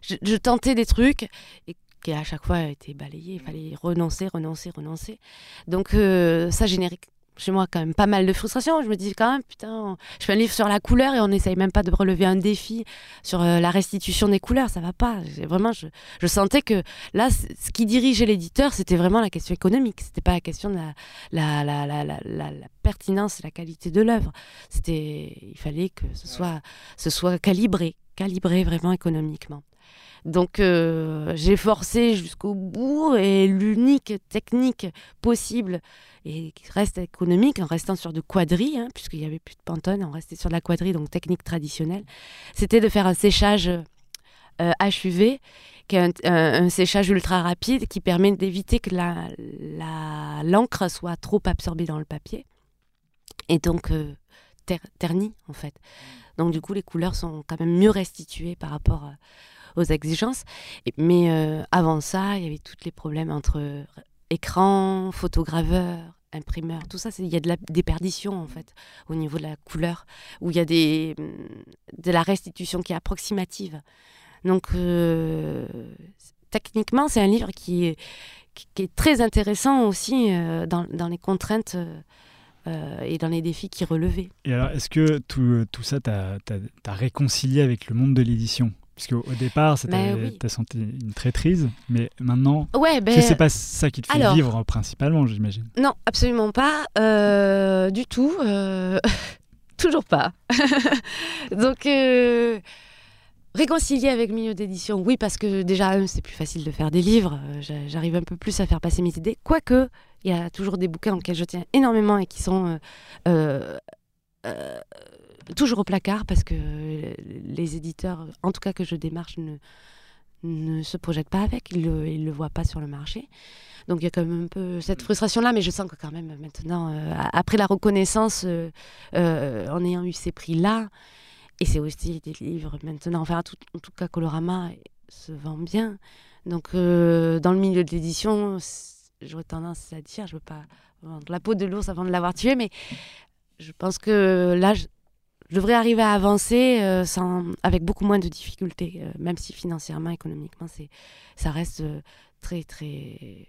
je, tentais des trucs et qui à chaque fois été balayés. Il fallait renoncer, renoncer, renoncer. Donc euh, ça générique chez moi quand même pas mal de frustration. Je me dis quand même, putain, je fais un livre sur la couleur et on n'essaye même pas de relever un défi sur euh, la restitution des couleurs, ça va pas. Vraiment, je, je, sentais que là, ce qui dirigeait l'éditeur, c'était vraiment la question économique. C'était pas la question de la, la, la, la, la pertinence et la qualité de l'œuvre. C'était, il fallait que ce soit, ce soit calibré, calibré vraiment économiquement. Donc euh, j'ai forcé jusqu'au bout et l'unique technique possible et qui reste économique en restant sur de quadrilles, hein, puisqu'il n'y avait plus de pantone, on restait sur de la quadrille, donc technique traditionnelle, c'était de faire un séchage euh, HUV, qui est un, séchage ultra rapide qui permet d'éviter que la, l'encre soit trop absorbée dans le papier et donc euh, ternie en fait. Donc du coup les couleurs sont quand même mieux restituées par rapport aux exigences. mais euh, avant ça, il y avait tous les problèmes entre euh, écran, photograveur, imprimeur, tout ça, il y a de la déperdition en fait au niveau de la couleur, où il y a mm, de la restitution qui est approximative. Donc euh, techniquement, c'est un livre qui est, très intéressant aussi dans, les contraintes. et dans les défis qui relevaient. Et alors, est-ce que tout, tout ça, tu as, réconcilié avec le monde de l'édition? Parce qu'au départ, tu as senti une traîtrise, mais maintenant, ouais, ben, c'est pas ça qui te fait vivre principalement, j'imagine. Non, absolument pas, euh, du tout, euh, toujours pas. Donc, euh, réconcilier avec le milieu d'édition, oui, parce que déjà, c'est plus facile de faire des livres, j'arrive un peu plus à faire passer mes idées, quoique, il y a toujours des bouquins auxquels je tiens énormément et qui sont toujours au placard parce que les éditeurs, en tout cas que je démarche, ne, ne se projettent pas avec, ils ne le, le, voient pas sur le marché. Donc il y a quand même un peu cette frustration-là, mais je sens que quand même maintenant, euh, après la reconnaissance, euh, euh, en ayant eu ces prix-là, et c'est aussi des livres maintenant, enfin en tout cas Colorama se vend bien. Donc dans le milieu de l'édition, j'aurais tendance à dire, je veux pas vendre la peau de l'ours avant de l'avoir tué, mais je pense que là, je devrais arriver à avancer euh, avec beaucoup moins de difficultés, euh, même si financièrement, économiquement, c'est, ça reste euh, très, très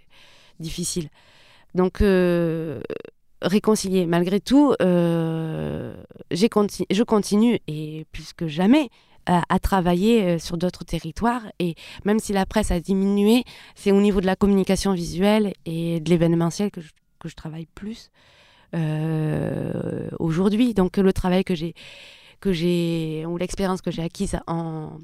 difficile. Donc, réconcilier. Malgré tout, j'ai je continue, et plus que jamais, à, travailler sur d'autres territoires. Et même si la presse a diminué, c'est au niveau de la communication visuelle et de l'événementiel que que je travaille plus. Euh, aujourd'hui. Donc le travail que j'ai, que j'ai ou l'expérience que j'ai acquise en,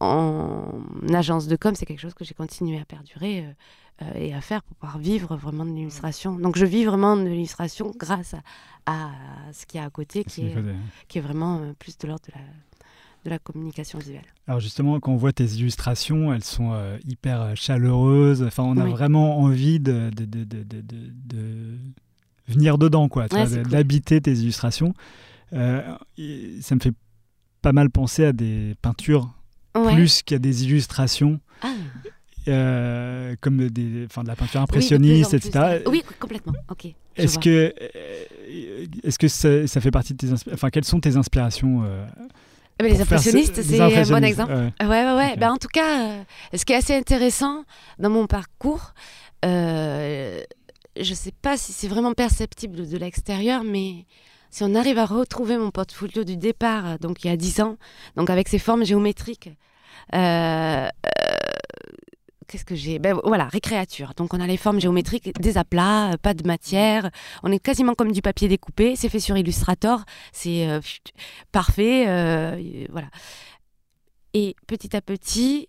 en agence de com, c'est quelque chose que j'ai continué à perdurer euh, euh, et à faire pour pouvoir vivre vraiment de l'illustration. Donc je vis vraiment de l'illustration grâce à, ce qu'il y a à côté, qui est, qui est vraiment plus de l'ordre de la, de la communication visuelle. Alors justement, quand on voit tes illustrations, elles sont hyper chaleureuses. Enfin, on a vraiment envie de, de, de, de venir dedans, quoi, d'habiter tes illustrations. Euh, ça me fait pas mal penser à des peintures plus qu'à des illustrations. Ah. Euh, comme des, de la peinture impressionniste, etc. Oui, complètement. Ok. Est-ce que, euh, est-ce que ça, ça, fait partie de tes inspirations Enfin, quelles sont tes inspirations ben, les impressionnistes, c'est un bon exemple. Ouais, ouais, ouais. Ben, en tout cas, ce qui est assez intéressant dans mon parcours, je ne sais pas si c'est vraiment perceptible de l'extérieur, mais si on arrive à retrouver mon portfolio du départ, donc il y a 10 ans, donc avec ces formes géométriques, euh, euh, qu'est-ce que j'ai? Ben, Voilà, récréature. Donc on a les formes géométriques, des aplats, euh, pas de matière. On est quasiment comme du papier découpé. C'est fait sur Illustrator. C'est euh, parfait. euh, voilà. Et petit à petit,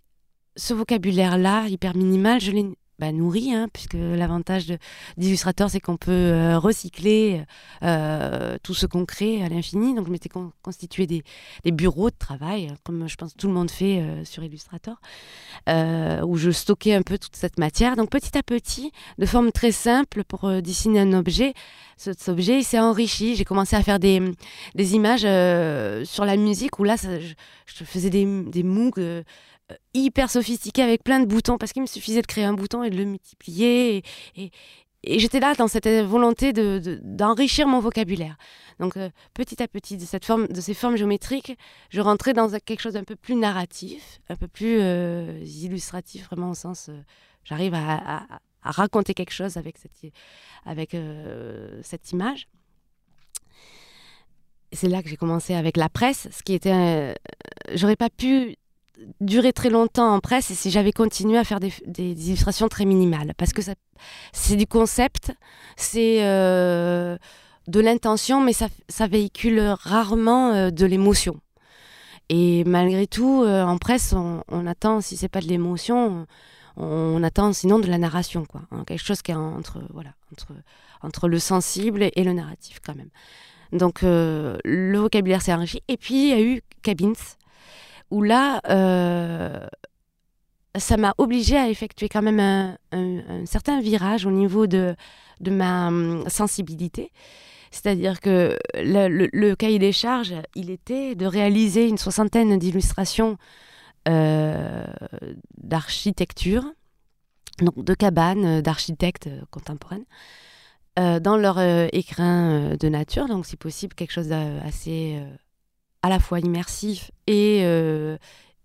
ce vocabulaire-là, hyper minimal, je l'ai bah, nourri, hein, puisque l'avantage d'Illustrator, c'est qu'on peut euh, recycler euh, tout ce qu'on crée à l'infini. Donc je m'étais con- constitué des, des bureaux de travail, comme je pense tout le monde fait euh, sur Illustrator où je stockais un peu toute cette matière. Donc petit à petit, de forme très simple pour dessiner un objet, cet objet s'est enrichi. J'ai commencé à faire des, des images sur la musique où là, je, faisais des, des Moog euh, hyper sophistiqués avec plein de boutons parce qu'il me suffisait de créer un bouton et de le multiplier. Et, j'étais là dans cette volonté de- de- d'enrichir mon vocabulaire. Donc euh, petit à petit, de, cette forme, de ces formes géométriques, je rentrais dans quelque chose d'un peu plus narratif, un peu plus euh, illustratif, vraiment au sens, euh, j'arrive à, à- raconter quelque chose avec cette, avec, euh, cette image. C'est là que j'ai commencé avec la presse, ce qui était, j'aurais pas pu durer très longtemps en presse si j'avais continué à faire des, illustrations très minimales, parce que c'est du concept, c'est euh, de l'intention, mais ça, ça véhicule rarement euh, de l'émotion. Et malgré tout, euh, en presse, on, attend, si c'est pas de l'émotion, on, attend sinon de la narration, quoi. hein, quelque chose qui est entre, voilà, entre, entre le sensible et le narratif, quand même. Donc, le vocabulaire s'est enrichi. Et puis, il y a eu Cabins, où là, euh, ça m'a obligée à effectuer quand même un, certain virage au niveau de, de ma hum, sensibilité. C'est-à-dire que le, cahier des charges, il était de réaliser une soixantaine d'illustrations euh, d'architecture, donc de cabanes euh, d'architectes contemporaines, dans leur euh, écrin de nature, donc si possible quelque chose d'assez à la fois immersif et, euh,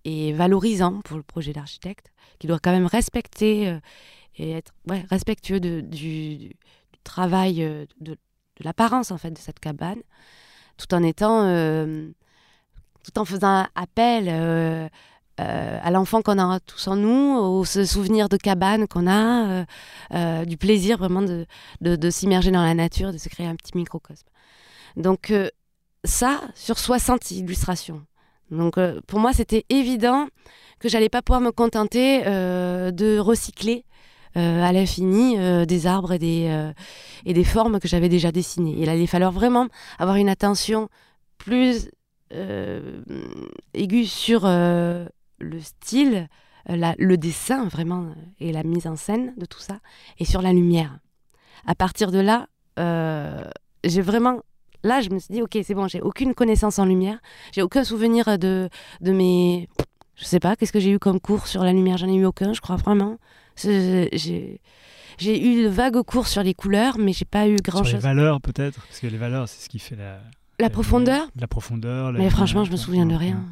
et valorisant pour le projet d'architecte, qui doit quand même respecter euh, et être respectueux du, travail, euh, de, de l'apparence en fait de cette cabane, tout en étant, tout en faisant appel à l'enfant qu'on a tous en nous, ce souvenir de cabane qu'on a, du plaisir vraiment de, de, de s'immerger dans la nature, de se créer un petit microcosme. Donc ça, sur 60 illustrations. Donc euh, pour moi, c'était évident que j'allais pas pouvoir me contenter euh, de recycler euh, à l'infini des arbres et des, et des formes que j'avais déjà dessinées. Il allait falloir vraiment avoir une attention plus aiguë sur le style, le dessin vraiment et la mise en scène de tout ça, et sur la lumière. À partir de là, j'ai vraiment là, je me suis dit, ok, c'est bon, j'ai aucune connaissance en lumière, j'ai aucun souvenir de, de mes. Je sais pas, qu'est-ce que j'ai eu comme cours sur la lumière J'en ai eu aucun, je crois vraiment. J'ai j'ai eu de vagues cours sur les couleurs, mais j'ai pas eu Sur les grand-chose. valeurs peut-être, parce que les valeurs c'est ce qui fait la, La profondeur la profondeur. la Mais franchement, je me souviens de rien.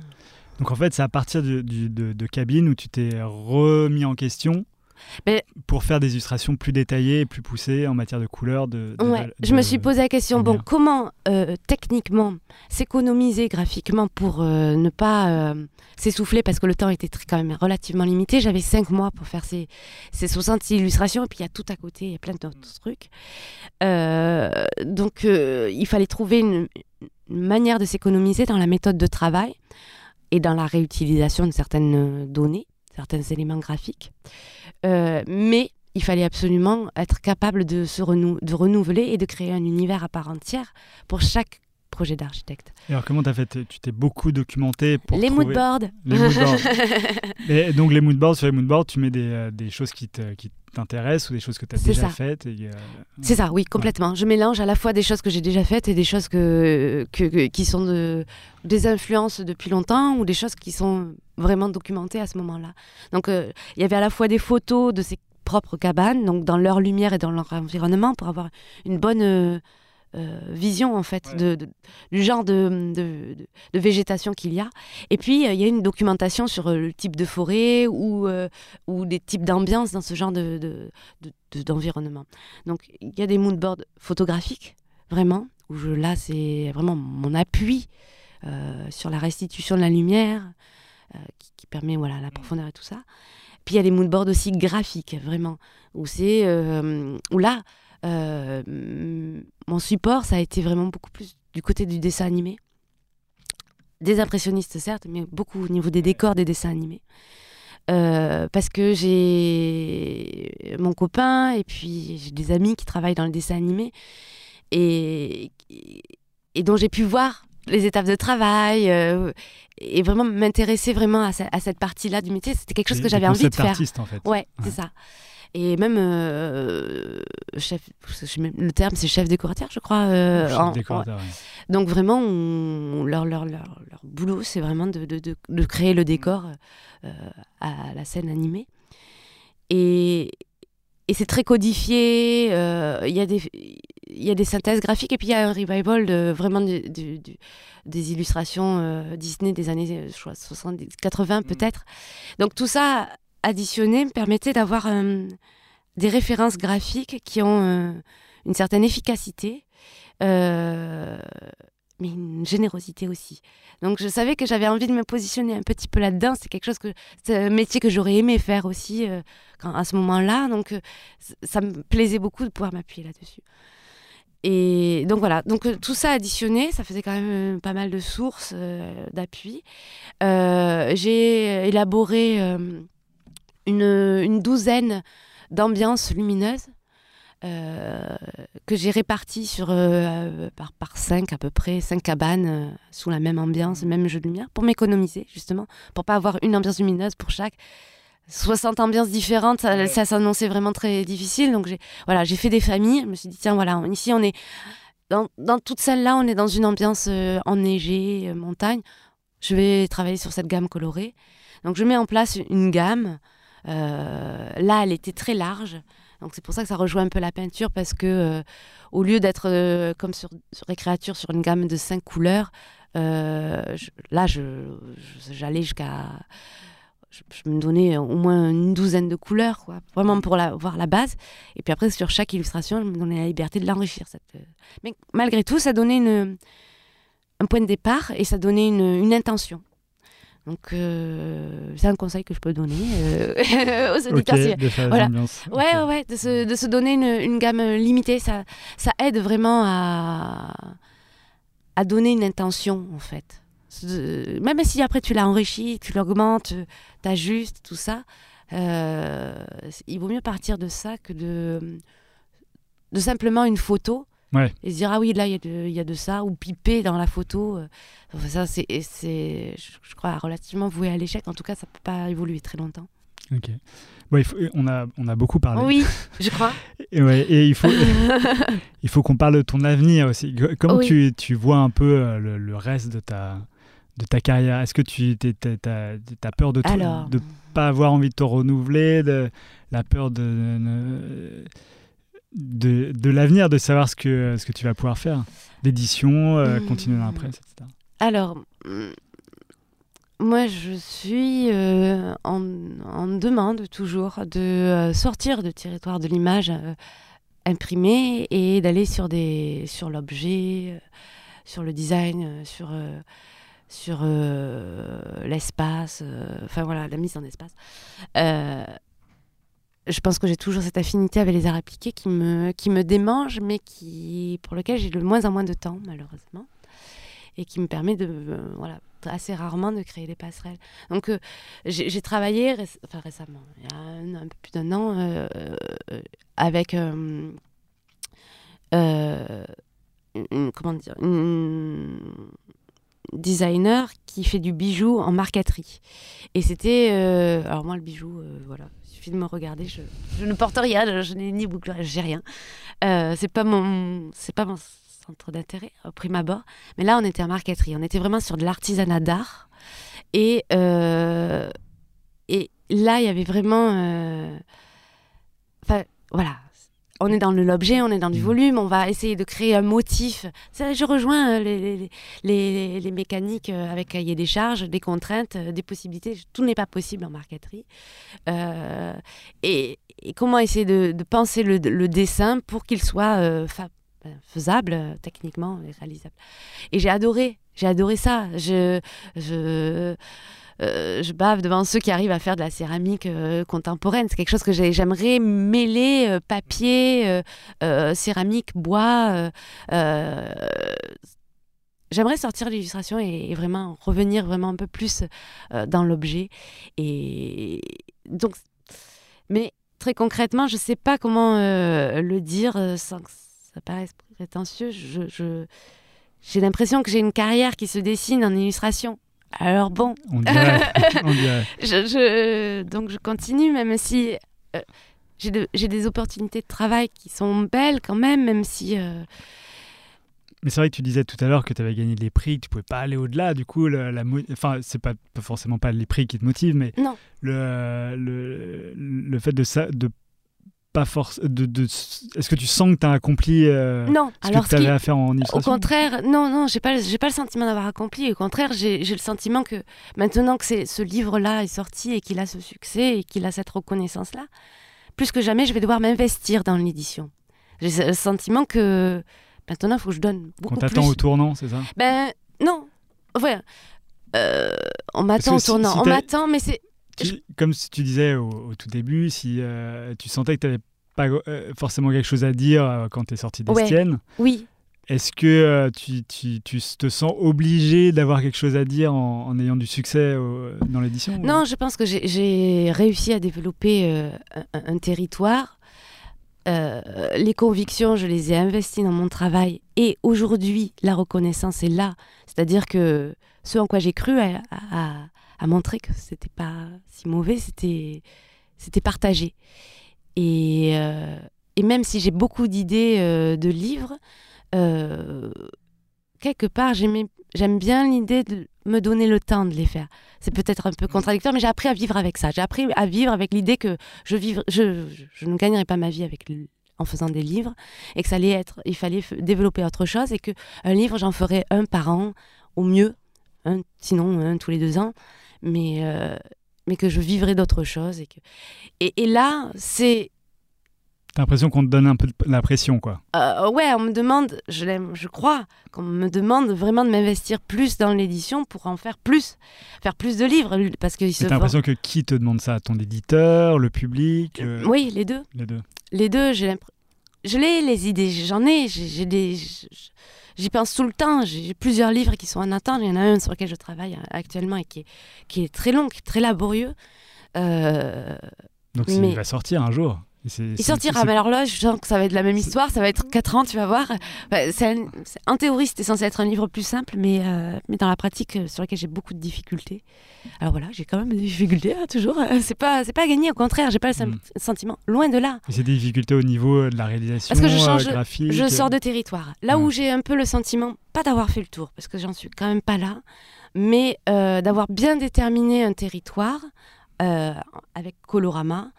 Donc en fait, c'est à partir de, de cabine où tu t'es remis en question Mais- pour faire des illustrations plus détaillées et plus poussées en matière de couleurs. De, de- Ouais, de- je me suis posé la question, bon, comment euh, techniquement s'économiser graphiquement pour euh, ne pas euh, s'essouffler parce que le temps était très- quand même relativement limité. J'avais cinq mois pour faire ces, ces 60 illustrations et puis il y a tout à côté, il y a plein d'autres trucs. Euh, donc il fallait trouver une, une manière de s'économiser dans la méthode de travail et dans la réutilisation de certaines données, certains éléments graphiques. Euh, mais il fallait absolument être capable de se de renouveler et de créer un univers à part entière pour chaque projet d'architecte. Alors comment tu as fait Tu t'es beaucoup documenté pour Les trouver... moodboards. Les moodboards. Et donc les moodboards, sur les moodboards, tu mets des, euh, des choses qui te- qui t'intéressent ou des choses que tu as déjà ça. faites. euh, C'est ça, oui, complètement. Je mélange à la fois des choses que j'ai déjà faites et des choses que, que- que- qui sont de, des influences depuis longtemps ou des choses qui sont vraiment documentées à ce moment-là. Donc, euh, il y avait à la fois des photos de ces propres cabanes, donc dans leur lumière et dans leur environnement, pour avoir une bonne euh, euh, vision, en fait, Ouais. de, de- du genre de, de- de- de végétation qu'il y a. Et puis, euh, il y a une documentation sur euh, le type de forêt ou, ou des types d'ambiance dans ce genre de- de- de- de- d'environnement. Donc, il y a des moodboards photographiques, vraiment, où je, là, c'est vraiment mon appui sur la restitution de la lumière, qui, qui permet voilà, la profondeur et tout ça. Puis il y a des moodboards aussi graphiques, vraiment, où c'est où là, mon support, ça a été vraiment beaucoup plus du côté du dessin animé. Des impressionnistes, certes, mais beaucoup au niveau des décors des dessins animés. Euh, parce que j'ai mon copain et puis j'ai des amis qui travaillent dans le dessin animé et, et dont j'ai pu voir les étapes de travail euh, et vraiment m'intéresser vraiment à, cette partie-là du métier. C'était quelque chose que j'avais envie de faire. Artiste, en fait. Ouais, c'est ça. Et même euh, chef, le terme c'est chef décorateur, je crois. Euh, chef décorateur, Donc vraiment, leur, leur, leur, leur, boulot, c'est vraiment de, de, de, créer le décor euh, à la scène animée. Et, et c'est très codifié. Il y a des il y a des synthèses graphiques et puis il y a un revival de vraiment des illustrations Disney des années 60, 80 mm. peut-être. Donc tout ça additionné me permettait d'avoir euh, des références graphiques qui ont euh, une certaine efficacité, euh, mais une générosité aussi. Donc je savais que j'avais envie de me positionner un petit peu là-dedans. C'est quelque chose que, c'est un métier que j'aurais aimé faire aussi quand, à ce moment-là. Donc ça me plaisait beaucoup de pouvoir m'appuyer là-dessus. Et donc voilà, donc tout ça additionné, ça faisait quand même pas mal de sources d'appui. j'ai élaboré une, douzaine d'ambiances lumineuses euh, que j'ai réparties sur, euh, par, par cinq à peu près, cinq cabanes euh, sous la même ambiance, même jeu de lumière, pour m'économiser justement, pour pas avoir une ambiance lumineuse pour chaque. 60 ambiances différentes, ça, ça s'annonçait vraiment très difficile. Donc j'ai voilà, j'ai fait des familles. Je me suis dit tiens voilà, ici on est dans, dans toute celle-là, on est dans une ambiance enneigée, montagne. Je vais travailler sur cette gamme colorée. Donc je mets en place une gamme euh, là, elle était très large. Donc c'est pour ça que ça rejoint un peu la peinture parce que euh, au lieu d'être euh, comme sur, sur Récréature sur une gamme de cinq couleurs, là j'allais jusqu'à je, me donnais au moins une douzaine de couleurs, vraiment pour voir la base. Et puis après, sur chaque illustration, je me donnais la liberté de l'enrichir. Mais malgré tout, ça donnait une, un point de départ et ça donnait une, une intention. Donc, euh, c'est un conseil que je peux donner euh, aux auditeurs. voilà. Ouais, ouais, de se, de se donner une, une, gamme limitée, ça, ça aide vraiment à, à donner une intention, en fait. Même si après tu l'as enrichi, tu l'augmentes, tu ajustes, tout ça, euh, il vaut mieux partir de ça que de, de simplement une photo et se dire, ah oui, là, il y, y, a de ça, ou piper dans la photo. Euh, ça, c'est, je crois, relativement voué à l'échec. En tout cas, ça ne peut pas évoluer très longtemps. Ok. Faut, on, a, on a beaucoup parlé. Oui, je crois. et, ouais, et il faut, il faut qu'on parle de ton avenir aussi. Comment tu, tu vois un peu euh, le, reste de ta, de ta carrière? Est-ce que tu as, peur de ne pas avoir envie de te renouveler, de, la peur de de, de l'avenir, de savoir ce que, ce que tu vas pouvoir faire, d'édition, euh, mmh. continuer dans la presse, etc. Alors, mmh, moi, je suis euh, en, en, demande toujours de euh, sortir du territoire de l'image imprimée et d'aller sur, des, sur l'objet, sur le design, sur sur l'espace, enfin voilà, la mise en espace je pense que j'ai toujours cette affinité avec les arts appliqués qui me, qui me démange, mais qui, pour lequel j'ai de moins en moins de temps, malheureusement, et qui me permet de, euh, voilà, assez rarement de créer des passerelles. Donc, euh, j'ai travaillé enfin, récemment, il y a un, peu plus d'un an, euh, avec une, comment dire, une designer qui fait du bijou en marqueterie. Et c'était, alors moi le bijou, voilà, suffit de me regarder. Je, ne porte rien, je, n'ai ni boucle, j'ai rien. Euh, c'est pas mon, pas mon centre d'intérêt au prime abord. Mais là, on était en marqueterie. On était vraiment sur de l'artisanat d'art. Et, euh, et là, il y avait vraiment. Euh, enfin, voilà on est dans l'objet, on est dans du mm. volume, on va essayer de créer un motif. Ça, je rejoins euh, les, les, les, mécaniques euh, avec cahier des charges, des contraintes, euh, des possibilités. Tout n'est pas possible en marqueterie. et, comment essayer de, penser le, dessin pour qu'il soit faisable euh, techniquement et réalisable. Et j'ai adoré, j'ai adoré ça. Je, je, euh, je bave devant ceux qui arrivent à faire de la céramique euh, contemporaine. C'est quelque chose que j'ai- j'aimerais mêler euh, papier, céramique, bois. J'aimerais sortir de l'illustration et, vraiment revenir vraiment un peu plus dans l'objet. Et donc, mais très concrètement, je ne sais pas comment le dire sans que ça paraisse prétentieux. J'ai l'impression que j'ai une carrière qui se dessine en illustration. Alors bon, On dirait. on dirait. je, je- donc je continue, même si euh, j'ai de- j'ai des opportunités de travail qui sont belles quand même, même si... euh, Mais c'est vrai que tu disais tout à l'heure que tu avais gagné des prix, que tu pouvais pas aller au-delà. Du coup, la, la mo- enfin, c'est pas, pas forcément pas les prix qui te motivent, mais Non. le, le, le fait de ça, de pas force, de, de, est-ce que tu sens que tu as accompli euh, non, ce alors que tu qui- avais à faire en Au illustration contraire, non, non, j'ai pas, j'ai pas le sentiment d'avoir accompli. Au contraire, j'ai le sentiment que maintenant que c'est- ce livre-là est sorti et qu'il a ce succès et qu'il a cette reconnaissance-là, plus que jamais, je vais devoir m'investir dans l'édition. J'ai le sentiment que maintenant, il faut que je donne beaucoup t'attend plus. au tournant, c'est ça? Ben non, ouais. Euh, on m'attend au tournant, si on m'attend, mais c'est Comme tu disais au, au tout début, si euh, tu sentais que tu n'avais pas euh, forcément quelque chose à dire euh, quand tu es sorti Ouais. d'Estienne, oui. est-ce que tu, tu, tu te sens obligé d'avoir quelque chose à dire en, en ayant du succès dans l'édition ou- Non, je pense que j'ai- réussi à développer un, un territoire. Les convictions, je les ai investies dans mon travail et aujourd'hui, la reconnaissance est là. C'est-à-dire que ce en quoi j'ai cru a, a- a montré que c'était pas si mauvais, c'était c'était partagé. Et, euh, et même si j'ai beaucoup d'idées euh, de livres, euh, quelque part, j'aime bien l'idée de me donner le temps de les faire. C'est peut-être un peu contradictoire, mais j'ai appris à vivre avec ça. J'ai appris à vivre avec l'idée que je, vivre, je, je, je ne gagnerai pas ma vie avec le- en faisant des livres et que ça allait être, il fallait développer autre chose et que un livre, j'en ferais un par an au mieux, un, sinon un tous les deux ans, mais, euh, mais que je vivrais d'autres choses. Et, que... et, et là, c'est T'as l'impression qu'on te donne un peu la pression, quoi. euh, ouais, on me demande, je je crois, qu'on me demande vraiment de m'investir plus dans l'édition pour en faire plus, faire plus de livres, parce Mais T'as l'impression que qui te demande ça? Ton éditeur, le public euh, Oui, les deux. Les deux. Les deux, j'ai l'impression. Je l'ai, les idées, j'en ai, j'ai des. j- J'y pense tout le temps. J'ai plusieurs livres qui sont en attente. Il y en a un sur lequel je travaille euh, actuellement et qui est, qui est très long, qui est très laborieux. Euh, Donc Mais- il va sortir un jour. Il sortira, c'est- mais alors là, je sens que ça va être la même histoire. Ça va être 4 ans, tu vas voir. Ouais, c'est un- théorie, c'était censé être un livre plus simple, mais, euh, mais dans la pratique, euh, sur lequel j'ai beaucoup de difficultés. Alors voilà, j'ai quand même des difficultés, hein, toujours. Euh, C'est pas, c'est pas gagné, au contraire, j'ai pas le Mm. sentiment. Loin de là. Et c'est des difficultés au niveau de la réalisation Parce que je change- euh, graphique. Je sors de territoire. Là Ouais. où j'ai un peu le sentiment, pas d'avoir fait le tour, parce que j'en suis quand même pas là, mais euh, d'avoir bien déterminé un territoire euh, avec Colorama.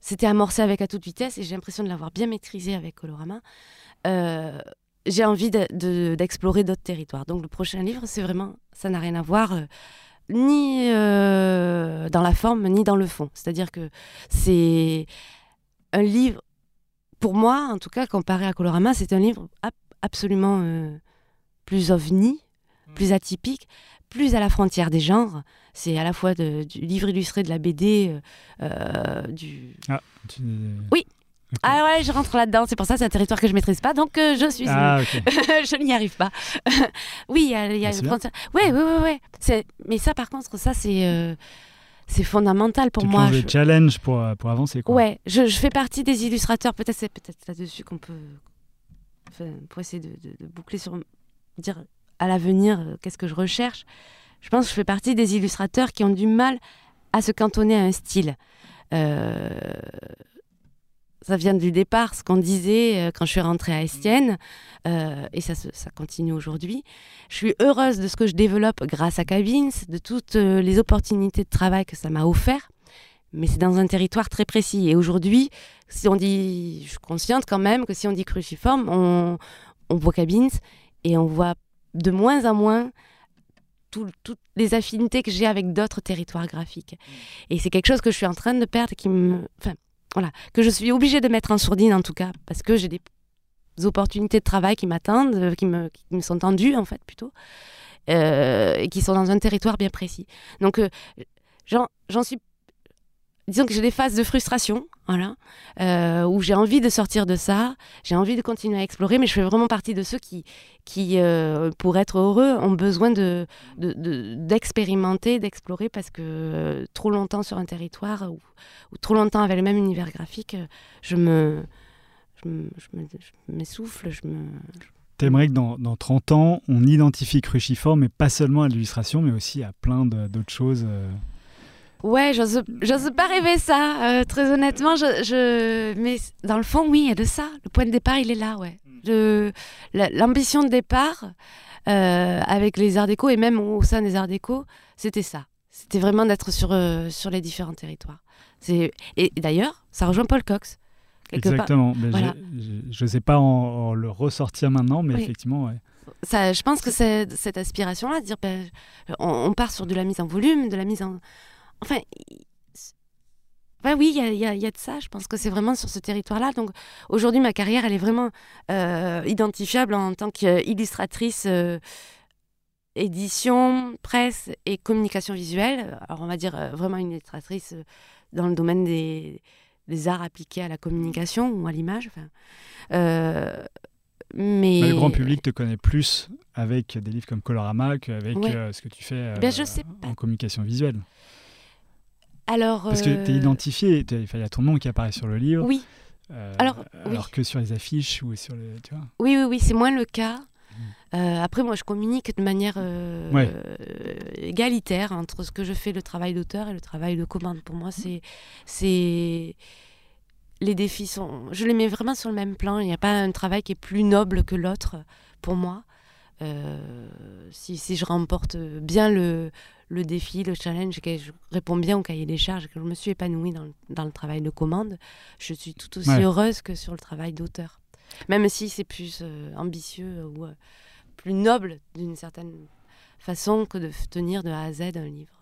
C'était amorcé avec à toute vitesse et j'ai l'impression de l'avoir bien maîtrisé avec Colorama. Euh, j'ai envie de- de- d'explorer d'autres territoires. Donc le prochain livre, c'est vraiment, ça n'a rien à voir euh, ni euh, dans la forme ni dans le fond. C'est-à-dire que c'est un livre, pour moi en tout cas, comparé à Colorama, c'est un livre ab- absolument plus ovni, plus atypique, plus à la frontière des genres. C'est à la fois de- du livre illustré de la BD, euh, euh, du... Tu- Oui. Ok. Ah ouais, je rentre là-dedans, c'est pour ça, c'est un territoire que je maîtrise pas, donc euh, je suis... Ah, ok. je n'y arrive pas. oui, il y a, y a Ah, c'est frontière. Oui, oui, oui, oui. C'est- Mais ça, par contre, ça, c'est euh, c'est fondamental pour moi. lances Je- des challenges pour, euh, pour avancer. Quoi. Ouais, je, je fais partie des illustrateurs. Peut-être c'est peut-être là-dessus qu'on peut, enfin, pour essayer de, de- de boucler sur dire à l'avenir euh, qu'est-ce que je recherche. Je pense que je fais partie des illustrateurs qui ont du mal à se cantonner à un style. Euh, ça vient du départ, ce qu'on disait euh, quand je suis rentrée à Estienne, et ça, continue aujourd'hui. Je suis heureuse de ce que je développe grâce à Cabins, de toutes les opportunités de travail que ça m'a offert mais c'est dans un territoire très précis. Et aujourd'hui, si on dit, je suis consciente quand même que si on dit cruciforme, on voit Cabins et on voit de moins en moins tout- toutes les affinités que j'ai avec d'autres territoires graphiques. Et c'est quelque chose que je suis en train de perdre, qui me, enfin, voilà, que je suis obligée de mettre en sourdine en tout cas, parce que j'ai des opportunités de travail qui m'attendent, euh, qui me, qui me sont tendues en fait plutôt, euh, et qui sont dans un territoire bien précis. Donc euh, j'en suis disons que j'ai des phases de frustration, voilà, euh, où j'ai envie de sortir de ça, j'ai envie de continuer à explorer, mais je fais vraiment partie de ceux qui, euh, pour être heureux, ont besoin de, de- de- d'expérimenter, d'explorer, parce que euh, trop longtemps sur un territoire, ou, trop longtemps avec le même univers graphique, je me... Je me- je me- je m'essouffle, je me... T'aimerais que dans, dans 30 ans, on identifie Cruciforme, mais pas seulement à l'illustration, mais aussi à plein d'autres choses. Ouais, j'ose, j'ose pas rêver ça, euh, très honnêtement. Je, je... Mais dans le fond, oui, il y a de ça. Le point de départ, il est là, ouais. La- l'ambition de départ euh, avec les arts déco et même au sein des arts déco, c'était ça. C'était vraiment d'être sur, euh, sur les différents territoires. C'est... Et, d'ailleurs, ça rejoint Paul Cox. part. Exactement. Voilà. je ne sais pas en, en le ressortir maintenant, mais Oui. effectivement, ouais. Ça, je pense que c'est cette aspiration-là, de dire ben, on, on part sur de la mise en volume, de la mise en. Enfin. ben oui, il y a, y y de ça. Je pense que c'est vraiment sur ce territoire-là. Donc aujourd'hui, ma carrière, elle est vraiment euh, identifiable en tant qu'illustratrice, euh, édition, presse et communication visuelle. Alors on va dire euh, vraiment une illustratrice dans le domaine des, des arts appliqués à la communication ou à l'image. Enfin, mais Mais le grand public te connaît plus avec des livres comme Colorama qu'avec Ouais. ce que tu fais euh, Ben, je sais pas. en communication visuelle. Alors, Parce que tu es euh, identifié, il y a ton nom qui apparaît sur le livre. Oui, euh, Alors, oui. que sur les affiches ou sur les. Tu vois oui, oui, oui, c'est moins le cas. Euh, après, moi, je communique de manière euh, Ouais. égalitaire entre ce que je fais, le travail d'auteur et le travail de commande. Pour moi, c'est, c'est les défis sont, je les mets vraiment sur le même plan. Il n'y a pas un travail qui est plus noble que l'autre pour moi. Si, si je remporte bien le, le défi, le challenge, que je réponds bien au cahier des charges, que je me suis épanouie dans, le- dans le travail de commande, je suis tout aussi Ouais. heureuse que sur le travail d'auteur. Même si c'est plus euh, ambitieux ou euh, plus noble d'une certaine façon que de tenir de A à Z un livre.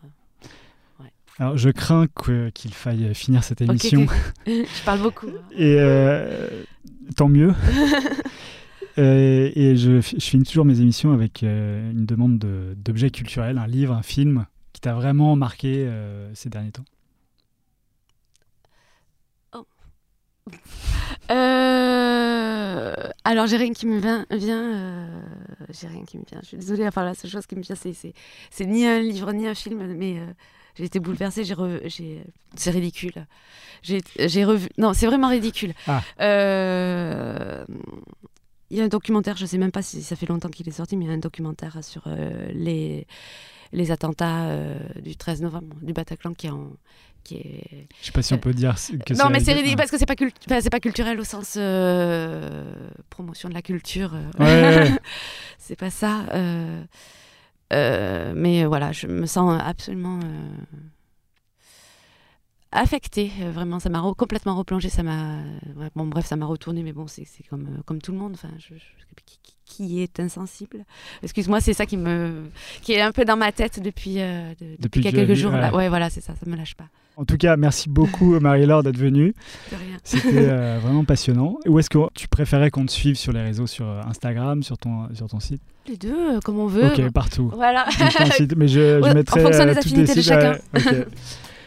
Alors, je crains qu'il faille finir cette émission. je parle beaucoup. hein. Et euh, tant mieux. Euh, et je, je finis toujours mes émissions avec euh, une demande de- d'objet culturel, un livre, un film qui t'a vraiment marqué euh, ces derniers temps. Euh, alors, j'ai rien qui me vient. vient J'ai rien qui me vient. Je suis désolée. Enfin, la seule chose qui me vient, c'est, ni un livre ni un film, mais j'ai été bouleversée. J'ai c'est ridicule. J'ai, j'ai revu. Non, c'est vraiment ridicule. Ah. Euh, Il y a un documentaire, je sais même pas si ça fait longtemps qu'il est sorti, mais il y a un documentaire sur euh, les, les attentats euh, du 13 novembre du Bataclan qui est en. Qui est, Je sais pas si on peut dire que non, mais c'est ridicule parce que c'est pas, enfin, pas culturel au sens euh, promotion de la culture. Ouais, c'est pas ça. mais voilà, je me sens absolument affectée. euh, Vraiment, ça m'a re- complètement replongée. Ça m'a, ouais, bon, bref, ça m'a retourné. Mais bon, c'est comme euh, comme tout le monde. Enfin, je- je- qui, est insensible? Excuse-moi, c'est ça qui me, qui est un peu dans ma tête depuis euh, de- depuis, Depuis que quelques jours. là. ouais. Voilà, c'est ça. Ça me lâche pas. En tout cas, merci beaucoup Marie-Laure d'être venue. C'était euh, vraiment passionnant. Où est-ce que tu préférais qu'on te suive sur les réseaux, sur euh, Instagram, sur ton, sur ton site? Les deux, euh, comme on veut. Ok, partout. Voilà. Donc, ton site, mais je, je Ouais, en mettrai fonction des euh, affinités de chacun.